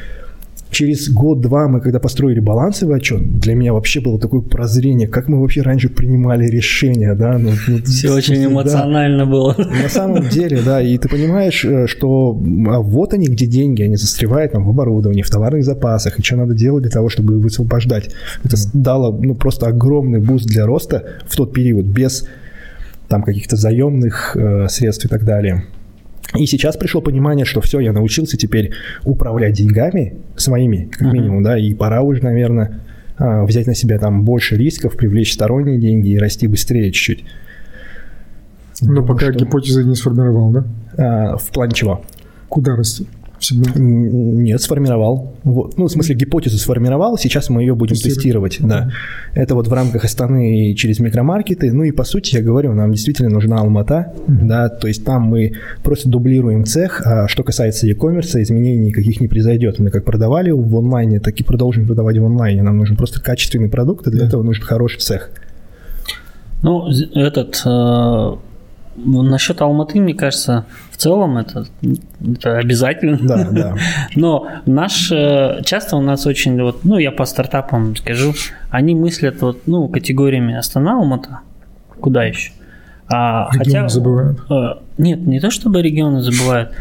Через год-два мы, когда построили балансовый отчет, для меня вообще было такое прозрение, как мы вообще раньше принимали решения, да. Ну, ну, Все очень да. эмоционально было. На самом деле, да, и ты понимаешь, э, что а вот они, где деньги, они застревают там в оборудовании, в товарных запасах, и что надо делать для того, чтобы высвобождать. Это с- дало, ну, просто огромный boost для роста в тот период, без там каких-то заемных э, средств и так далее. И сейчас пришло понимание, что все, я научился теперь управлять деньгами своими, как Мгм. минимум, да, и пора уже, наверное, а, взять на себя там больше рисков, привлечь сторонние деньги и расти быстрее чуть-чуть. Но Думаю, пока что- гипотезы не сформировал, да? А, в плане чего? Куда расти? Всегда. Нет, сформировал. Вот. Ну, в смысле, гипотезу сформировал, сейчас мы ее будем Тестировать. тестировать. Да. Это вот в рамках Астаны и через микромаркеты. Ну и по сути, я говорю, нам действительно нужна Алмата. Да, то есть там мы просто дублируем цех, а что касается e-commerce, изменений никаких не произойдет. Мы как продавали в онлайне, так и продолжим продавать в онлайне. Нам нужен просто качественный продукт, и для этого нужен хороший цех. Ну, этот... э, насчет Алматы, мне кажется, в целом это, это обязательно. Да, да. Но наш, э, часто у нас очень, вот, ну, я по стартапам скажу, они мыслят вот, ну, категориями Астана, Алмата, куда еще? А, Регионы забывают. э, нет, не то чтобы регионы забывают.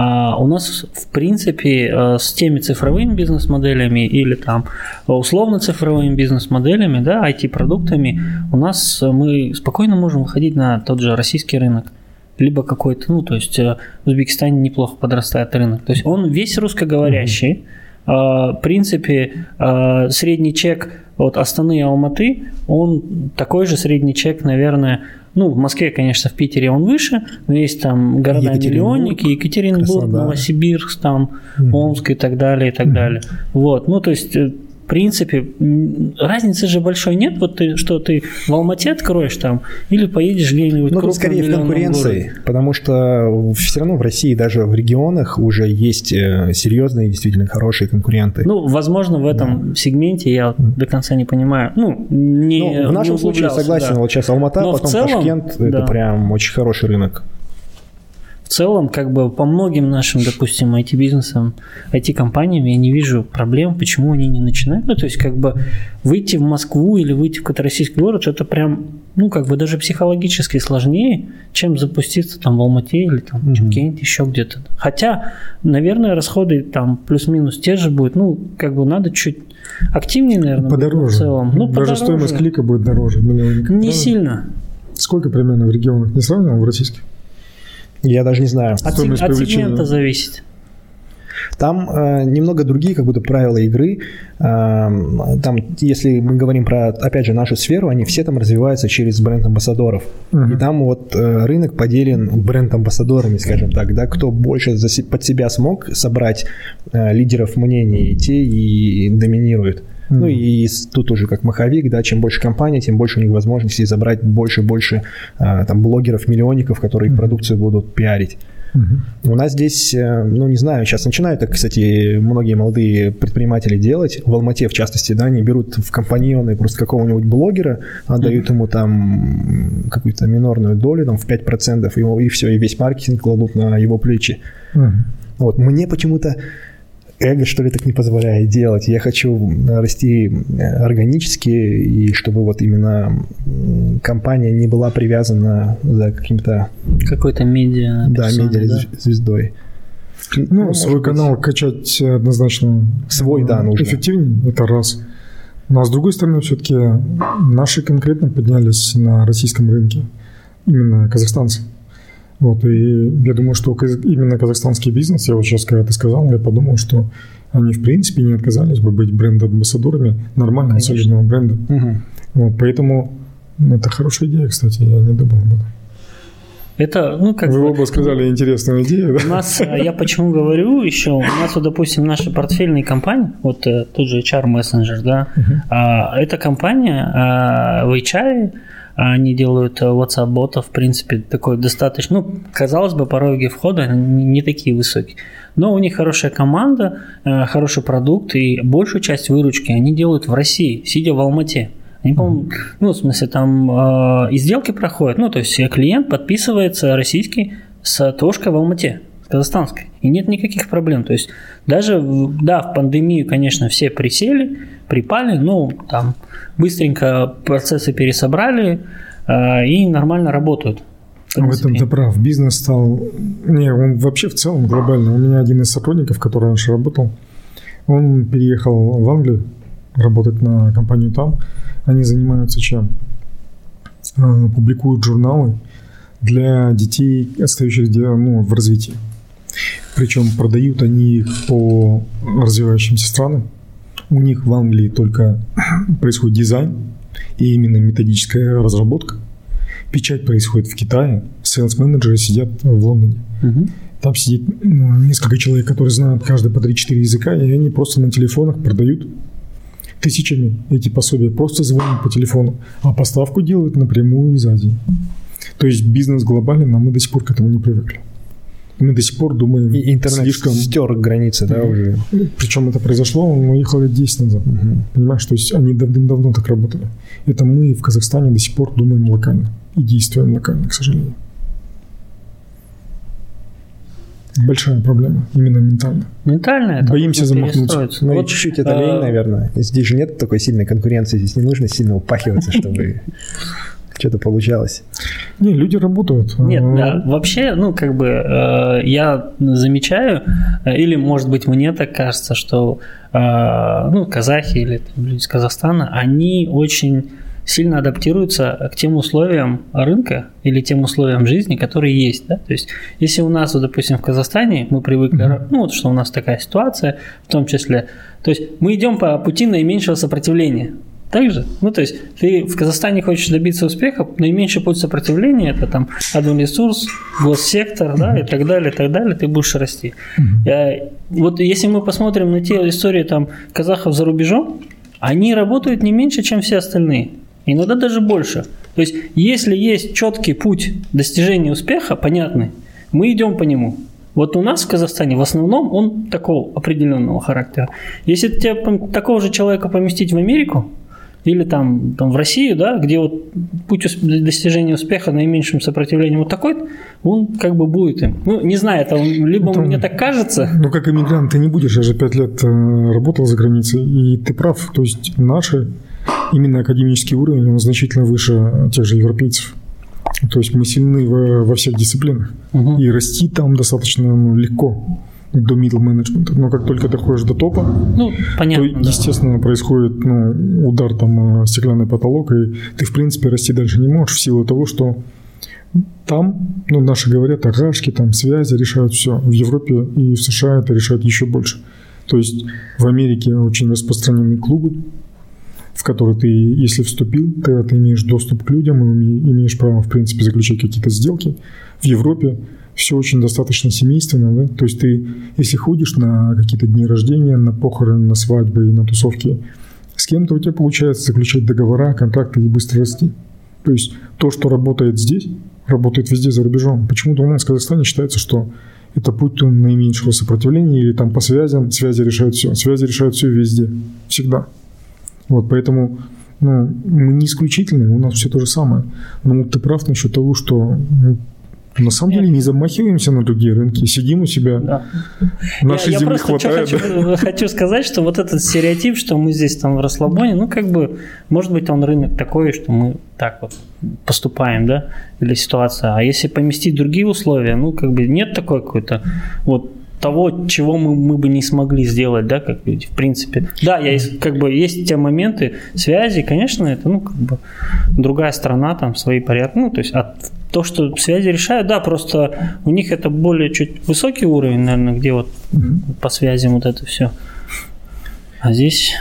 А у нас, в принципе, э, с теми цифровыми бизнес-моделями или там условно-цифровыми бизнес-моделями, да, IT-продуктами, у нас э, мы спокойно можем выходить на тот же российский рынок. Либо какой-то, ну, то есть э, в Узбекистане неплохо подрастает рынок. То есть он весь русскоговорящий. Э, В принципе, э, средний чек от Астаны и Алматы, он такой же средний чек, наверное, ну, в Москве, конечно, в Питере он выше, но есть там города-миллионники, Екатеринбург, Екатеринбург, Краснодар. Новосибирск, там, Омск и так далее, и так далее. Вот, ну, то есть, э, принципе, разницы же большой нет, вот ты, что ты в Алмате откроешь там, или поедешь где-нибудь Ну, скорее в конкуренции, городе. потому что все равно в России, даже в регионах, уже есть э, серьезные, действительно хорошие конкуренты. Ну, возможно, в этом сегменте я до конца не понимаю. Ну, не Ну, в нашем не случае согласен, да. вот сейчас Алмата, Но потом целом, Ташкент, это да. прям очень хороший рынок. В целом, как бы по многим нашим, допустим, IT-бизнесам, IT-компаниям я не вижу проблем, почему они не начинают. Ну, то есть, как бы выйти в Москву или выйти в какой-то российский город, это прям, ну, как бы даже психологически сложнее, чем запуститься там в Алмате или там в Чимкенте, еще где-то. Хотя, наверное, расходы там плюс-минус те же будут. Ну, как бы надо чуть активнее, наверное, Подороже. в целом. Ну, Даже подороже. стоимость клика будет дороже. миллионника, Не правильно? сильно. Сколько примерно в регионах? Не сравнивал в российских? Я даже не знаю. От, Стоимость от сегмента зависит. Там э, немного другие как будто правила игры. Э, там, если мы говорим про, опять же, нашу сферу, они все там развиваются через бренд-амбассадоров. Мгм. И там вот э, рынок поделен бренд-амбассадорами, скажем так, да, кто больше за под себя смог собрать э, лидеров мнений, те и доминируют. Ну Мгм. и тут уже как маховик, да, чем больше компаний, тем больше у них возможностей забрать больше и больше э, там блогеров, миллионников, которые их продукцию будут пиарить. Мгм. У нас здесь, э, ну не знаю, сейчас начинают, так, кстати, многие молодые предприниматели делать. В Алмате, в частности, да, они берут в компаньоны просто какого-нибудь блогера, отдают ему там какую-то минорную долю, там в 5%, и, и все, и весь маркетинг кладут на его плечи. Мгм. Вот, мне почему-то эго, что ли, так не позволяет делать. Я хочу расти э, органически, и чтобы вот именно компания не была привязана за каким-то, Какой-то медиа. да, медиа да? звездой. Ну, свой может быть. канал качать однозначно Свой, э, да, нужно. эффективнее, это раз. Но а с другой стороны, все-таки наши конкретно поднялись на российском рынке, именно казахстанцы. Вот, и я думаю, что именно казахстанский бизнес, я вот сейчас, когда ты сказал, я подумал, что они, в принципе, не отказались бы быть бренд-амбассадорами нормального, Конечно. солидного бренда. Мгм. Вот, поэтому это хорошая идея, кстати, я не думал об этом. Это, ну, как Вы бы, оба сказали интересную идею, У да? нас, э, я почему говорю еще, у нас, вот, допустим, наши портфельные компании, вот э, тот же HR Messenger, да, а, эта компания а, в HR, они делают э, WhatsApp-ботов, в принципе, такой достаточно, ну, казалось бы, пороги входа не, такие высокие. Но у них хорошая команда, э, хороший продукт, и большую часть выручки они делают в России, сидя в Алмате. Они, по-моему, ну, в смысле, там э, и сделки проходят, ну, то есть э, клиент подписывается российский с ТОшкой в Алмате, казахстанской, и нет никаких проблем. То есть даже, да, в пандемию, конечно, все присели, припали, ну, там быстренько процессы пересобрали э, и нормально работают. В В этом ты прав. Бизнес стал... Не, он вообще в целом глобально. У меня один из сотрудников, который раньше работал, он переехал в Англию работать на компанию там. Они занимаются чем? А, Публикуют журналы для детей, остающихся ну, в развитии. Причем продают они их по развивающимся странам. У них в Англии только происходит дизайн и именно методическая разработка. Печать происходит в Китае, sales -менеджеры сидят в Лондоне. Мгм. Там сидит ну, несколько человек, которые знают каждый по 3-4 языка, и они просто на телефонах продают тысячами эти пособия. Просто звонят по телефону, а поставку делают напрямую из Азии. То есть бизнес глобален, а мы до сих пор к этому не привыкли. Мы до сих пор думаем И интернет слишком... стер границы, да, уже. Причем это произошло, он уехал лет 10 назад. Понимаешь, то есть они давным-давно так работали. Это мы в Казахстане до сих пор думаем локально и действуем локально, к сожалению. Большая проблема, именно ментально. Ментально это Боимся замахнуться. Ну Вот, чуть-чуть это э, лень, наверное. Здесь же нет такой сильной конкуренции, здесь не нужно сильно упахиваться, чтобы что-то получалось. Не, люди работают. Нет, А, да, вообще, ну, как бы, э, я замечаю, э, или, может быть, мне так кажется, что, э, ну, казахи или там, люди из Казахстана, они очень сильно адаптируются к тем условиям рынка или тем условиям жизни, которые есть, да, то есть, если у нас, вот, допустим, в Казахстане мы привыкли, ра- ну, вот, что у нас такая ситуация, в том числе, то есть, мы идем по пути наименьшего сопротивления, так же? Ну, то есть, ты в Казахстане хочешь добиться успеха, наименьший путь сопротивления – это там админресурс, госсектор, да, и так далее, и так далее, ты будешь расти. Э, Вот если мы посмотрим на те истории там казахов за рубежом, они работают не меньше, чем все остальные. Иногда даже больше. То есть, если есть четкий путь достижения успеха, понятный, мы идем по нему. Вот у нас в Казахстане в основном он такого определенного характера. Если тебе такого же человека поместить в Америку, или там, там в Россию, да, где вот путь достижения успеха наименьшим сопротивлением вот такой, он как бы будет им. Ну, не знаю, это либо Это- мне так кажется, Ну, как иммигрант, ты не будешь, я же пять лет э, работал за границей, и ты прав, то есть наши, именно академический уровень, он значительно выше тех же европейцев. То есть мы сильны во, во всех дисциплинах, Мгм. и расти там достаточно ну, легко до middle management. Но как только доходишь до топа, ну, то, понятно, да. естественно, происходит ну, удар там о стеклянный потолок, и ты, в принципе, расти дальше не можешь в силу того, что там, ну, наши говорят, агашки, там, связи решают все. В Европе и в США это решают еще больше. То есть в Америке очень распространены клубы, в которые ты, если вступил, ты, ты имеешь доступ к людям и имеешь право, в принципе, заключать какие-то сделки. В Европе все очень достаточно семейственно, да? То есть ты, если ходишь на какие-то дни рождения, на похороны, на свадьбы и на тусовки с кем-то, у тебя получается заключать договора, контракты и быстро расти. То есть то, что работает здесь, работает везде за рубежом. Почему-то у нас в Казахстане считается, что это путь наименьшего сопротивления или там по связям, связи решают все. Связи решают все везде, всегда. Вот, поэтому ну, мы не исключительные, у нас все то же самое. Но ты прав насчет того, что ну, на самом деле не замахиваемся на другие рынки, сидим у себя, Да. нашей я, я земли просто что хватает. хочу, хочу сказать, что вот этот стереотип, что мы здесь там в расслабоне, ну как бы, может быть, он рынок такой, что мы так вот поступаем, да, или ситуация. А если поместить другие условия, ну как бы нет такой какой-то вот того, чего мы, мы бы не смогли сделать, да, как люди, в принципе. Да, я, как бы есть те моменты связи, конечно, это, ну, как бы другая страна, там, свои порядки, ну, то есть, от то, что связи решают, да, просто у них это более чуть высокий уровень, наверное, где вот по связям вот это все. А здесь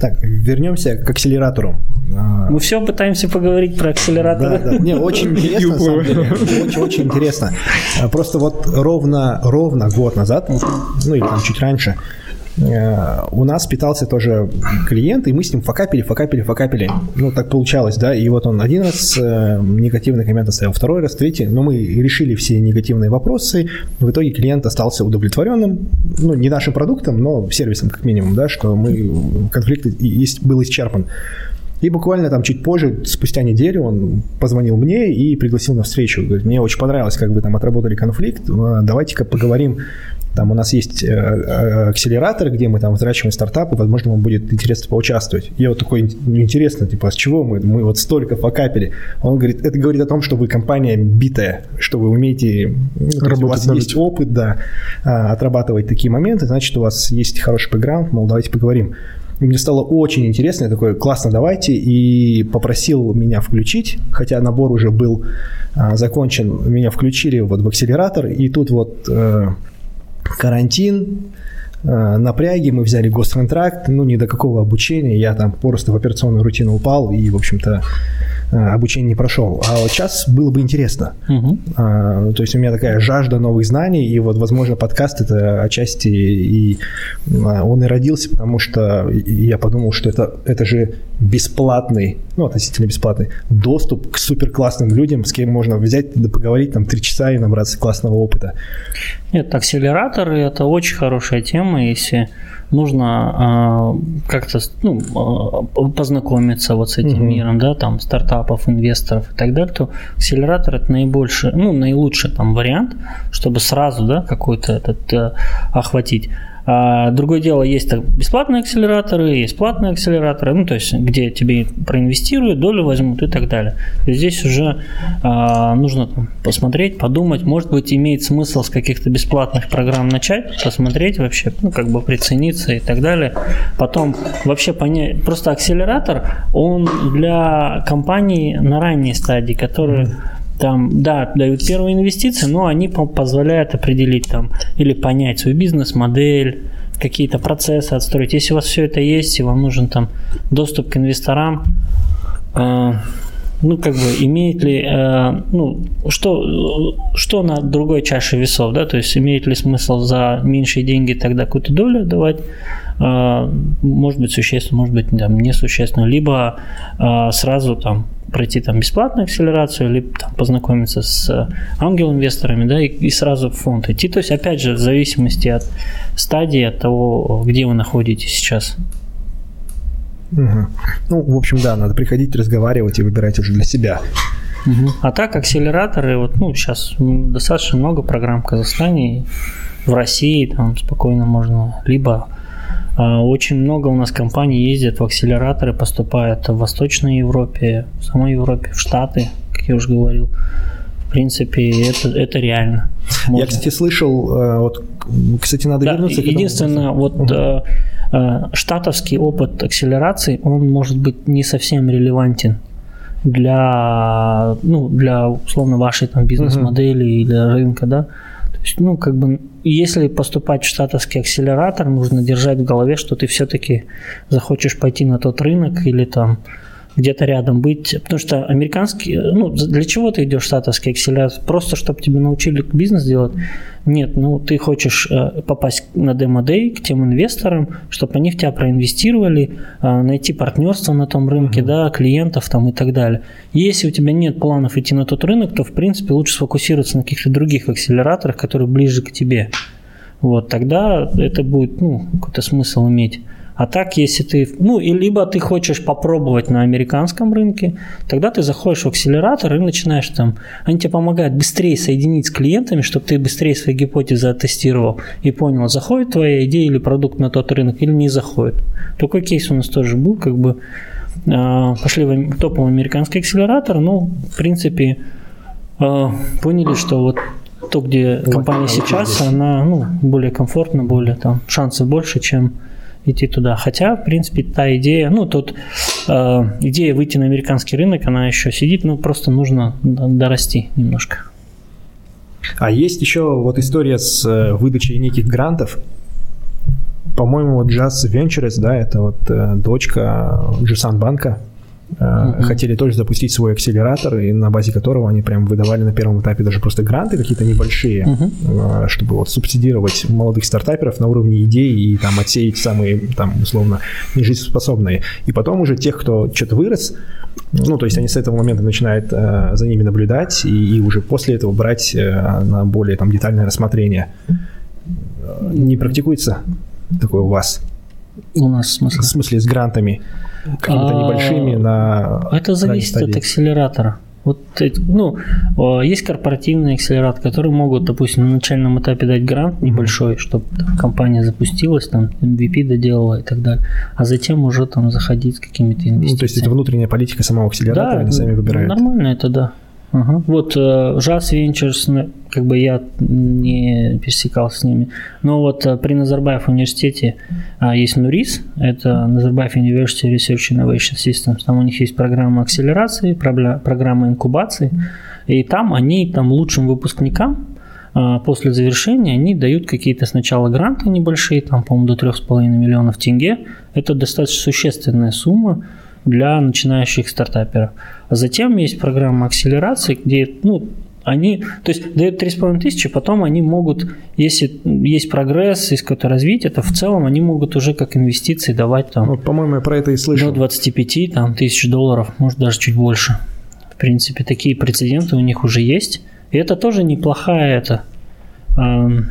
Так, вернемся к акселератору. А, мы все пытаемся поговорить про Да, акселераторы. да. Не, очень интересно, на самом деле. Очень, очень интересно. Просто вот ровно, ровно год назад, ну или там чуть раньше, у нас питался тоже клиент, и мы с ним факапили, факапили, факапили. Ну, так получалось, да. И вот он один раз э, негативный коммент оставил, второй раз, третий. Но мы решили все негативные вопросы. В итоге клиент остался удовлетворенным. Ну, не нашим продуктом, но сервисом, как минимум, да, что мы конфликт есть- был исчерпан. И буквально там чуть позже, спустя неделю, он позвонил мне и пригласил на встречу. Говорит, мне очень понравилось, как вы там отработали конфликт. Э, Давайте-ка поговорим. Там у нас есть э, э, акселератор, где мы там взращиваем стартапы, возможно, вам будет интересно поучаствовать. Я вот такой, интересно, типа, с чего мы? Мы вот столько факапили. Он говорит, это говорит о том, что вы компания битая, что вы умеете, есть у Работать вас есть опыт, да, а, отрабатывать такие моменты, значит, у вас есть хороший бэкграунд, мол, давайте поговорим. И мне стало очень интересно, я такой, классно, давайте, и попросил меня включить, хотя набор уже был а, закончен, меня включили вот в акселератор, и тут вот э, карантин, э, напряги, мы взяли гострентракт, ну, ни до какого обучения, я там просто в операционную рутину упал и, в общем-то, э, обучение не прошел. А вот сейчас было бы интересно. Мгм. А, То есть у меня такая жажда новых знаний, и вот, возможно, подкаст это отчасти и а, он и родился, потому что я подумал, что это, это же бесплатный, ну, относительно бесплатный доступ к супер классным людям, с кем можно взять, да поговорить там три часа и набраться классного опыта. Нет, акселераторы это очень хорошая тема, если нужно а, как-то ну, а, познакомиться вот с этим Мгм. миром, да, там стартапов, инвесторов и так далее, то акселератор это наибольший, ну, наилучший там вариант, чтобы сразу, да, какой-то этот э, охватить. А другое дело, есть бесплатные акселераторы, есть платные акселераторы, ну, то есть, где тебе проинвестируют, долю возьмут и так далее. То здесь уже а, нужно посмотреть, подумать, может быть, имеет смысл с каких-то бесплатных программ начать, посмотреть вообще, ну, как бы прицениться и так далее. Потом вообще понять, просто акселератор, он для компаний на ранней стадии, которые там, да, дают первые инвестиции, но они по- позволяют определить там или понять свою бизнес-модель, какие-то процессы отстроить. Если у вас все это есть, и вам нужен там доступ к инвесторам, э, ну, как бы, имеет ли, э, ну, что, что на другой чаше весов, да, то есть имеет ли смысл за меньшие деньги тогда какую-то долю давать, э, может быть, существенно, может быть, там, несущественно, либо э, сразу там пройти там бесплатную акселерацию, либо там, познакомиться с ангел-инвесторами, да, и, и сразу в фонд идти. То есть, опять же, в зависимости от стадии, от того, где вы находитесь сейчас. Мгм. Ну, в общем, да, надо приходить, разговаривать и выбирать уже для себя. А так, акселераторы, вот, ну, сейчас достаточно много программ в Казахстане, в России там спокойно можно, либо очень много у нас компаний ездят в акселераторы, поступают в Восточной Европе, в самой Европе, в Штаты, как я уже говорил. В принципе, это, это реально. Я, Можно. кстати, слышал, э, вот, кстати, надо Да, вернуться к этому единственное, вот э, штатовский опыт акселерации, он может быть не совсем релевантен для, ну, для условно вашей там бизнес-модели или рынка, да. То есть, ну, как бы, если поступать в штатовский акселератор, нужно держать в голове, что ты все-таки захочешь пойти на тот рынок или там где-то рядом быть, потому что американский, ну, для чего ты идешь в штатовский акселератор? Просто, чтобы тебе научили бизнес делать? Нет, ну, ты хочешь э, попасть на демо-дей к тем инвесторам, чтобы они в тебя проинвестировали, э, найти партнерство на том рынке, да, клиентов там и так далее. Если у тебя нет планов идти на тот рынок, то, в принципе, лучше сфокусироваться на каких-то других акселераторах, которые ближе к тебе. Вот, тогда это будет, ну, какой-то смысл иметь. А так, если ты, ну, и либо ты хочешь попробовать на американском рынке, тогда ты заходишь в акселератор и начинаешь там, они тебе помогают быстрее соединить с клиентами, чтобы ты быстрее свои гипотезы оттестировал и понял, заходит твоя идея или продукт на тот рынок или не заходит. Такой кейс у нас тоже был, как бы э, пошли в топовый американский акселератор, ну, в принципе, э, поняли, что вот то, где компания сейчас, она ну, более комфортна, более там шансов больше, чем идти туда. Хотя, в принципе, та идея, ну, тут э, идея выйти на американский рынок, она еще сидит, но просто нужно дорасти немножко. А есть еще вот история с э, выдачей неких грантов. По-моему, вот Jazz Ventures, да, это вот э, дочка Джусан банка, э, хотели тоже запустить свой акселератор, и на базе которого они прям выдавали на первом этапе даже просто гранты какие-то небольшие, э, чтобы вот субсидировать молодых стартаперов на уровне идей и там отсеять самые, там, условно, нежизнеспособные. И потом уже тех, кто что-то вырос, ну, то есть они с этого момента начинают э, за ними наблюдать и, и уже после этого брать э, на более там детальное рассмотрение. Э, Не практикуется такое у вас? У нас смысл. В смысле, с грантами какими-то А, небольшими на... Это зависит от акселератора. Вот, ну, о, есть корпоративные акселераторы, которые могут, допустим, на начальном этапе дать грант небольшой, чтобы там компания запустилась, там MVP доделала и так далее, а затем уже там заходить с какими-то инвестициями. Ну, то есть это внутренняя политика самого акселератора, они сами выбирают. Нормально это, да. Ага. Вот э, Jazz Ventures, ну, как бы я не пересекался с ними, но вот э, при Назарбаев университете а, есть НУРИС, это Назарбаев University Research Innovation Systems, там у них есть программа акселерации, программа инкубации, и там они там лучшим выпускникам а, после завершения они дают какие-то сначала гранты небольшие, там, по-моему, до 3,5 миллионов тенге. Это достаточно существенная сумма для начинающих стартаперов. А затем есть программа акселерации, где, ну, они, то есть дают 3,5 тысячи, потом они могут, если есть прогресс, есть какое-то развитие, то в целом они могут уже как инвестиции давать там Ну, по-моему, я про это и до слышал. 25 там, тысяч долларов, может даже чуть больше. В принципе, такие прецеденты у них уже есть. И это тоже неплохая это, эм,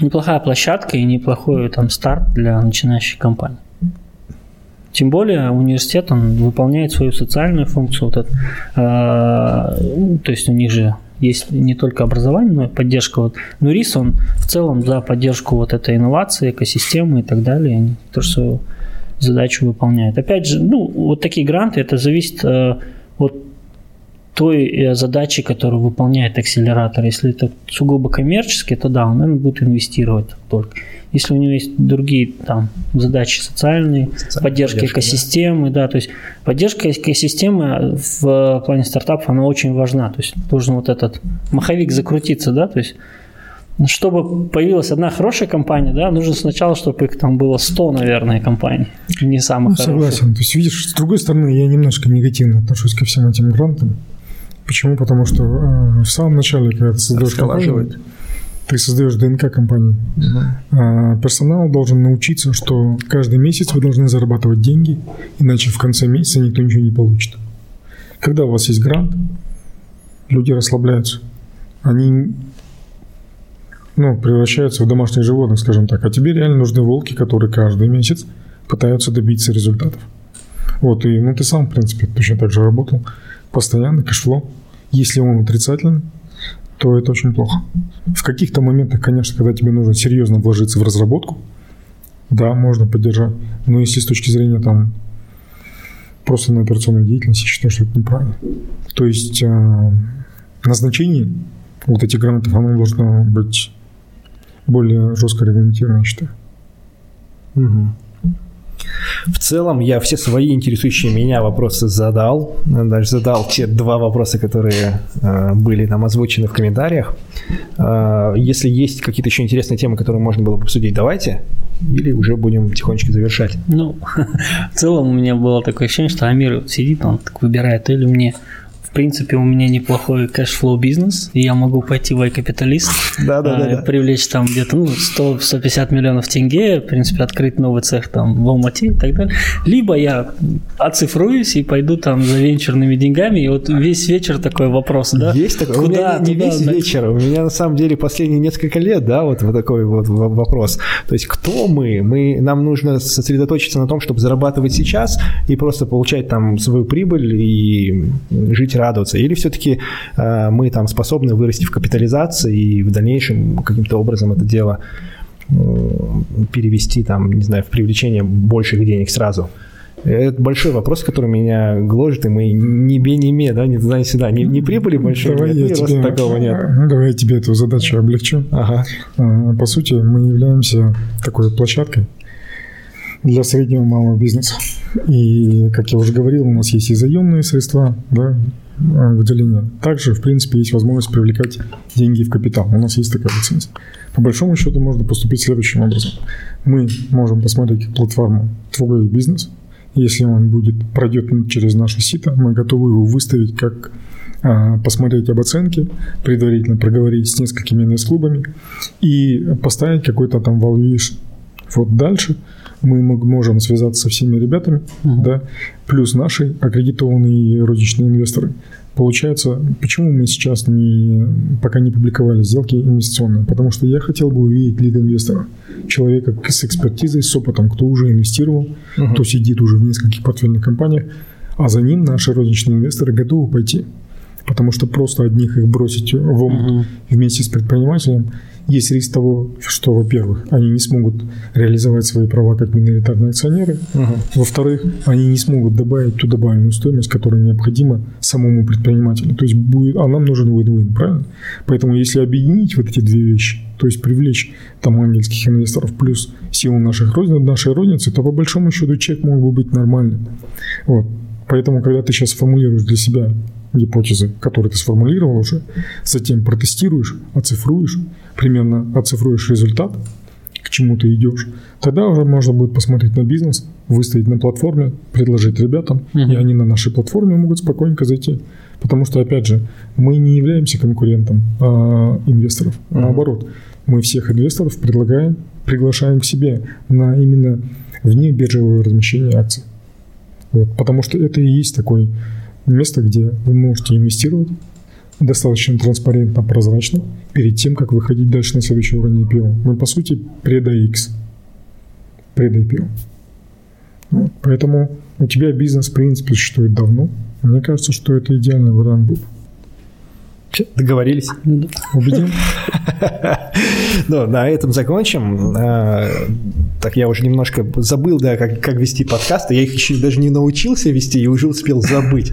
неплохая площадка и неплохой там старт для начинающей компании. Тем более университет, он выполняет свою социальную функцию. Вот это, э, ну, то есть у них же есть не только образование, но и поддержка. Вот. Но РИС, он в целом за поддержку вот этой инновации, экосистемы и так далее, они тоже свою задачу выполняют. Опять же, ну, вот такие гранты, это зависит э, от той э, задачи, которую выполняет акселератор. Если это сугубо коммерческий, то да, он, наверное, будет инвестировать только. Если у него есть другие там задачи социальные, Социальная поддержка поддержка, да. экосистемы, да. то есть поддержка экосистемы в плане стартапов, она очень важна. То есть должен вот этот маховик закрутиться, да, то есть чтобы появилась одна хорошая компания, да, нужно сначала, чтобы их там было 100, наверное, компаний, не самых Ну, хороших. согласен. То есть, видишь, с другой стороны, я немножко негативно отношусь ко всем этим грантам. Почему? Потому что э, в самом начале, когда ты создаешь компанию, ты создаешь ДНК компании. А персонал должен научиться, что каждый месяц вы должны зарабатывать деньги, иначе в конце месяца никто ничего не получит. Когда у вас есть грант, люди расслабляются. Они ну, превращаются в домашних животных, скажем так. А тебе реально нужны волки, которые каждый месяц пытаются добиться результатов. Вот, и ну, ты сам, в принципе, точно так же работал. Постоянно cash flow. Если он отрицательный, то это очень плохо. В каких-то моментах, конечно, когда тебе нужно серьезно вложиться в разработку, да, можно поддержать. Но если с точки зрения там просто на операционной деятельности, я считаю, что это неправильно. То есть э, назначение вот этих грантов, оно должно быть более жестко регламентировано, я считаю. В целом, я все свои интересующие меня вопросы задал. Даже задал те два вопроса, которые э, были там озвучены в комментариях. Э, если есть какие-то еще интересные темы, которые можно было бы обсудить, давайте. Или уже будем тихонечко завершать. Ну, в целом у меня было такое ощущение, что Амир сидит, он так выбирает, или мне принципе, у меня неплохой cash flow бизнес, и я могу пойти в iCapitalist, э, привлечь там где-то ну, 100-150 миллионов тенге, в принципе, открыть новый цех там в Алмате и так далее. Либо я оцифруюсь и пойду там за венчурными деньгами, и вот весь вечер такой вопрос, да? Есть такой? у меня не, не туда, весь да. вечер, у меня на самом деле последние несколько лет, да, вот, вот такой вот вопрос. То есть кто мы? мы? Нам нужно сосредоточиться на том, чтобы зарабатывать сейчас и просто получать там свою прибыль и жить, радоваться. Или все-таки э, мы там способны вырасти в капитализации и в дальнейшем каким-то образом это дело э, перевести там, не знаю, в привлечение больших денег сразу. Это большой вопрос, который меня гложет, и мы не бе, не ме, да, не не сюда. Не, не прибыли большой, Давай нет, я тебе, такого нет. ну, давай я тебе эту задачу облегчу. Ага. А, По сути, мы являемся такой площадкой для среднего и малого бизнеса. И, как я уже говорил, у нас есть и заемные средства, да, выделения. Также, в принципе, есть возможность привлекать деньги в капитал. У нас есть такая лицензия. По большому счету можно поступить следующим образом. Мы можем посмотреть платформу «Твой бизнес». Если он будет, пройдет через наше сито, мы готовы его выставить как а, посмотреть об оценке, предварительно проговорить с несколькими инвест-клубами и поставить какой-то там valuation. Вот дальше мы можем связаться со всеми ребятами, да, плюс наши аккредитованные розничные инвесторы. Получается, почему мы сейчас не, пока не публиковали сделки инвестиционные? Потому что я хотел бы увидеть лид инвестора. Человека с экспертизой, с опытом, кто уже инвестировал, кто сидит уже в нескольких портфельных компаниях, а за ним наши розничные инвесторы готовы пойти. Потому что просто одних их бросить в омут вместе с предпринимателем есть риск того, что, во-первых, они не смогут реализовать свои права как миноритарные акционеры, во-вторых, они не смогут добавить ту добавленную стоимость, которая необходима самому предпринимателю. То есть будет, а нам нужен win-win, правильно? Поэтому если объединить вот эти две вещи, то есть привлечь там ангельских инвесторов плюс силу наших розниц, нашей розницы, то по большому счету чек мог бы быть нормальным. Вот. Поэтому, когда ты сейчас формулируешь для себя гипотезы, которые ты сформулировал уже, затем протестируешь, оцифруешь, примерно оцифруешь результат, к чему ты идешь, тогда уже можно будет посмотреть на бизнес, выставить на платформе, предложить ребятам, и они на нашей платформе могут спокойненько зайти. Потому что, опять же, мы не являемся конкурентом а, инвесторов. Наоборот, мы всех инвесторов предлагаем, приглашаем к себе на именно вне биржевое размещение акций. Вот, потому что это и есть такое место, где вы можете инвестировать достаточно транспарентно, прозрачно, перед тем, как выходить дальше на следующий уровень IPO. Мы, по сути, пред AX, пред IPO. Вот, поэтому у тебя бизнес, в принципе, существует давно. Мне кажется, что это идеальный вариант был. Договорились. Убедил? Ну, на этом закончим. А, Так, я уже немножко забыл, да, как, как вести подкасты. Я их еще даже не научился вести и уже успел забыть.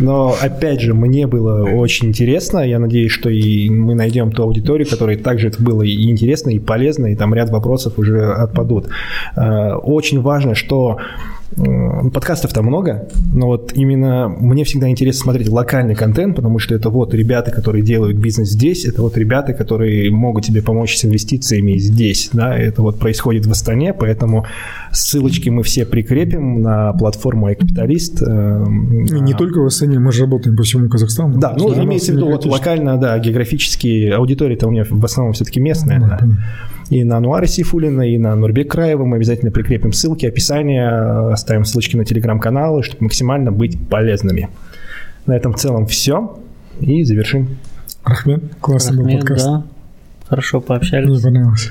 Но, опять же, мне было очень интересно. Я надеюсь, что и мы найдем ту аудиторию, которой также это было и интересно, и полезно, и там ряд вопросов уже отпадут. А, Очень важно, что м, подкастов-то много, но вот именно мне всегда интересно смотреть локальный контент, потому что это вот ребята, которые делают бизнес здесь, это вот ребята, которые могут тебе помочь с инвестициями здесь, да, это вот происходит в Астане, поэтому ссылочки мы все прикрепим на платформу iCapitalist. эм, И не только в Астане, мы же работаем по всему Казахстану. Да, ну имеется в виду вот локально, да, географически аудитория-то у меня в основном все-таки местная, Ну, да. И на Ануаре Сифулина, и на Нурбек Краева мы обязательно прикрепим ссылки, описание, э, оставим ссылочки на телеграм-каналы, чтобы максимально быть полезными. На этом в целом все. И завершим. Рахмет, классный был Рахмет, подкаст. да. Хорошо пообщались. Мне понравился.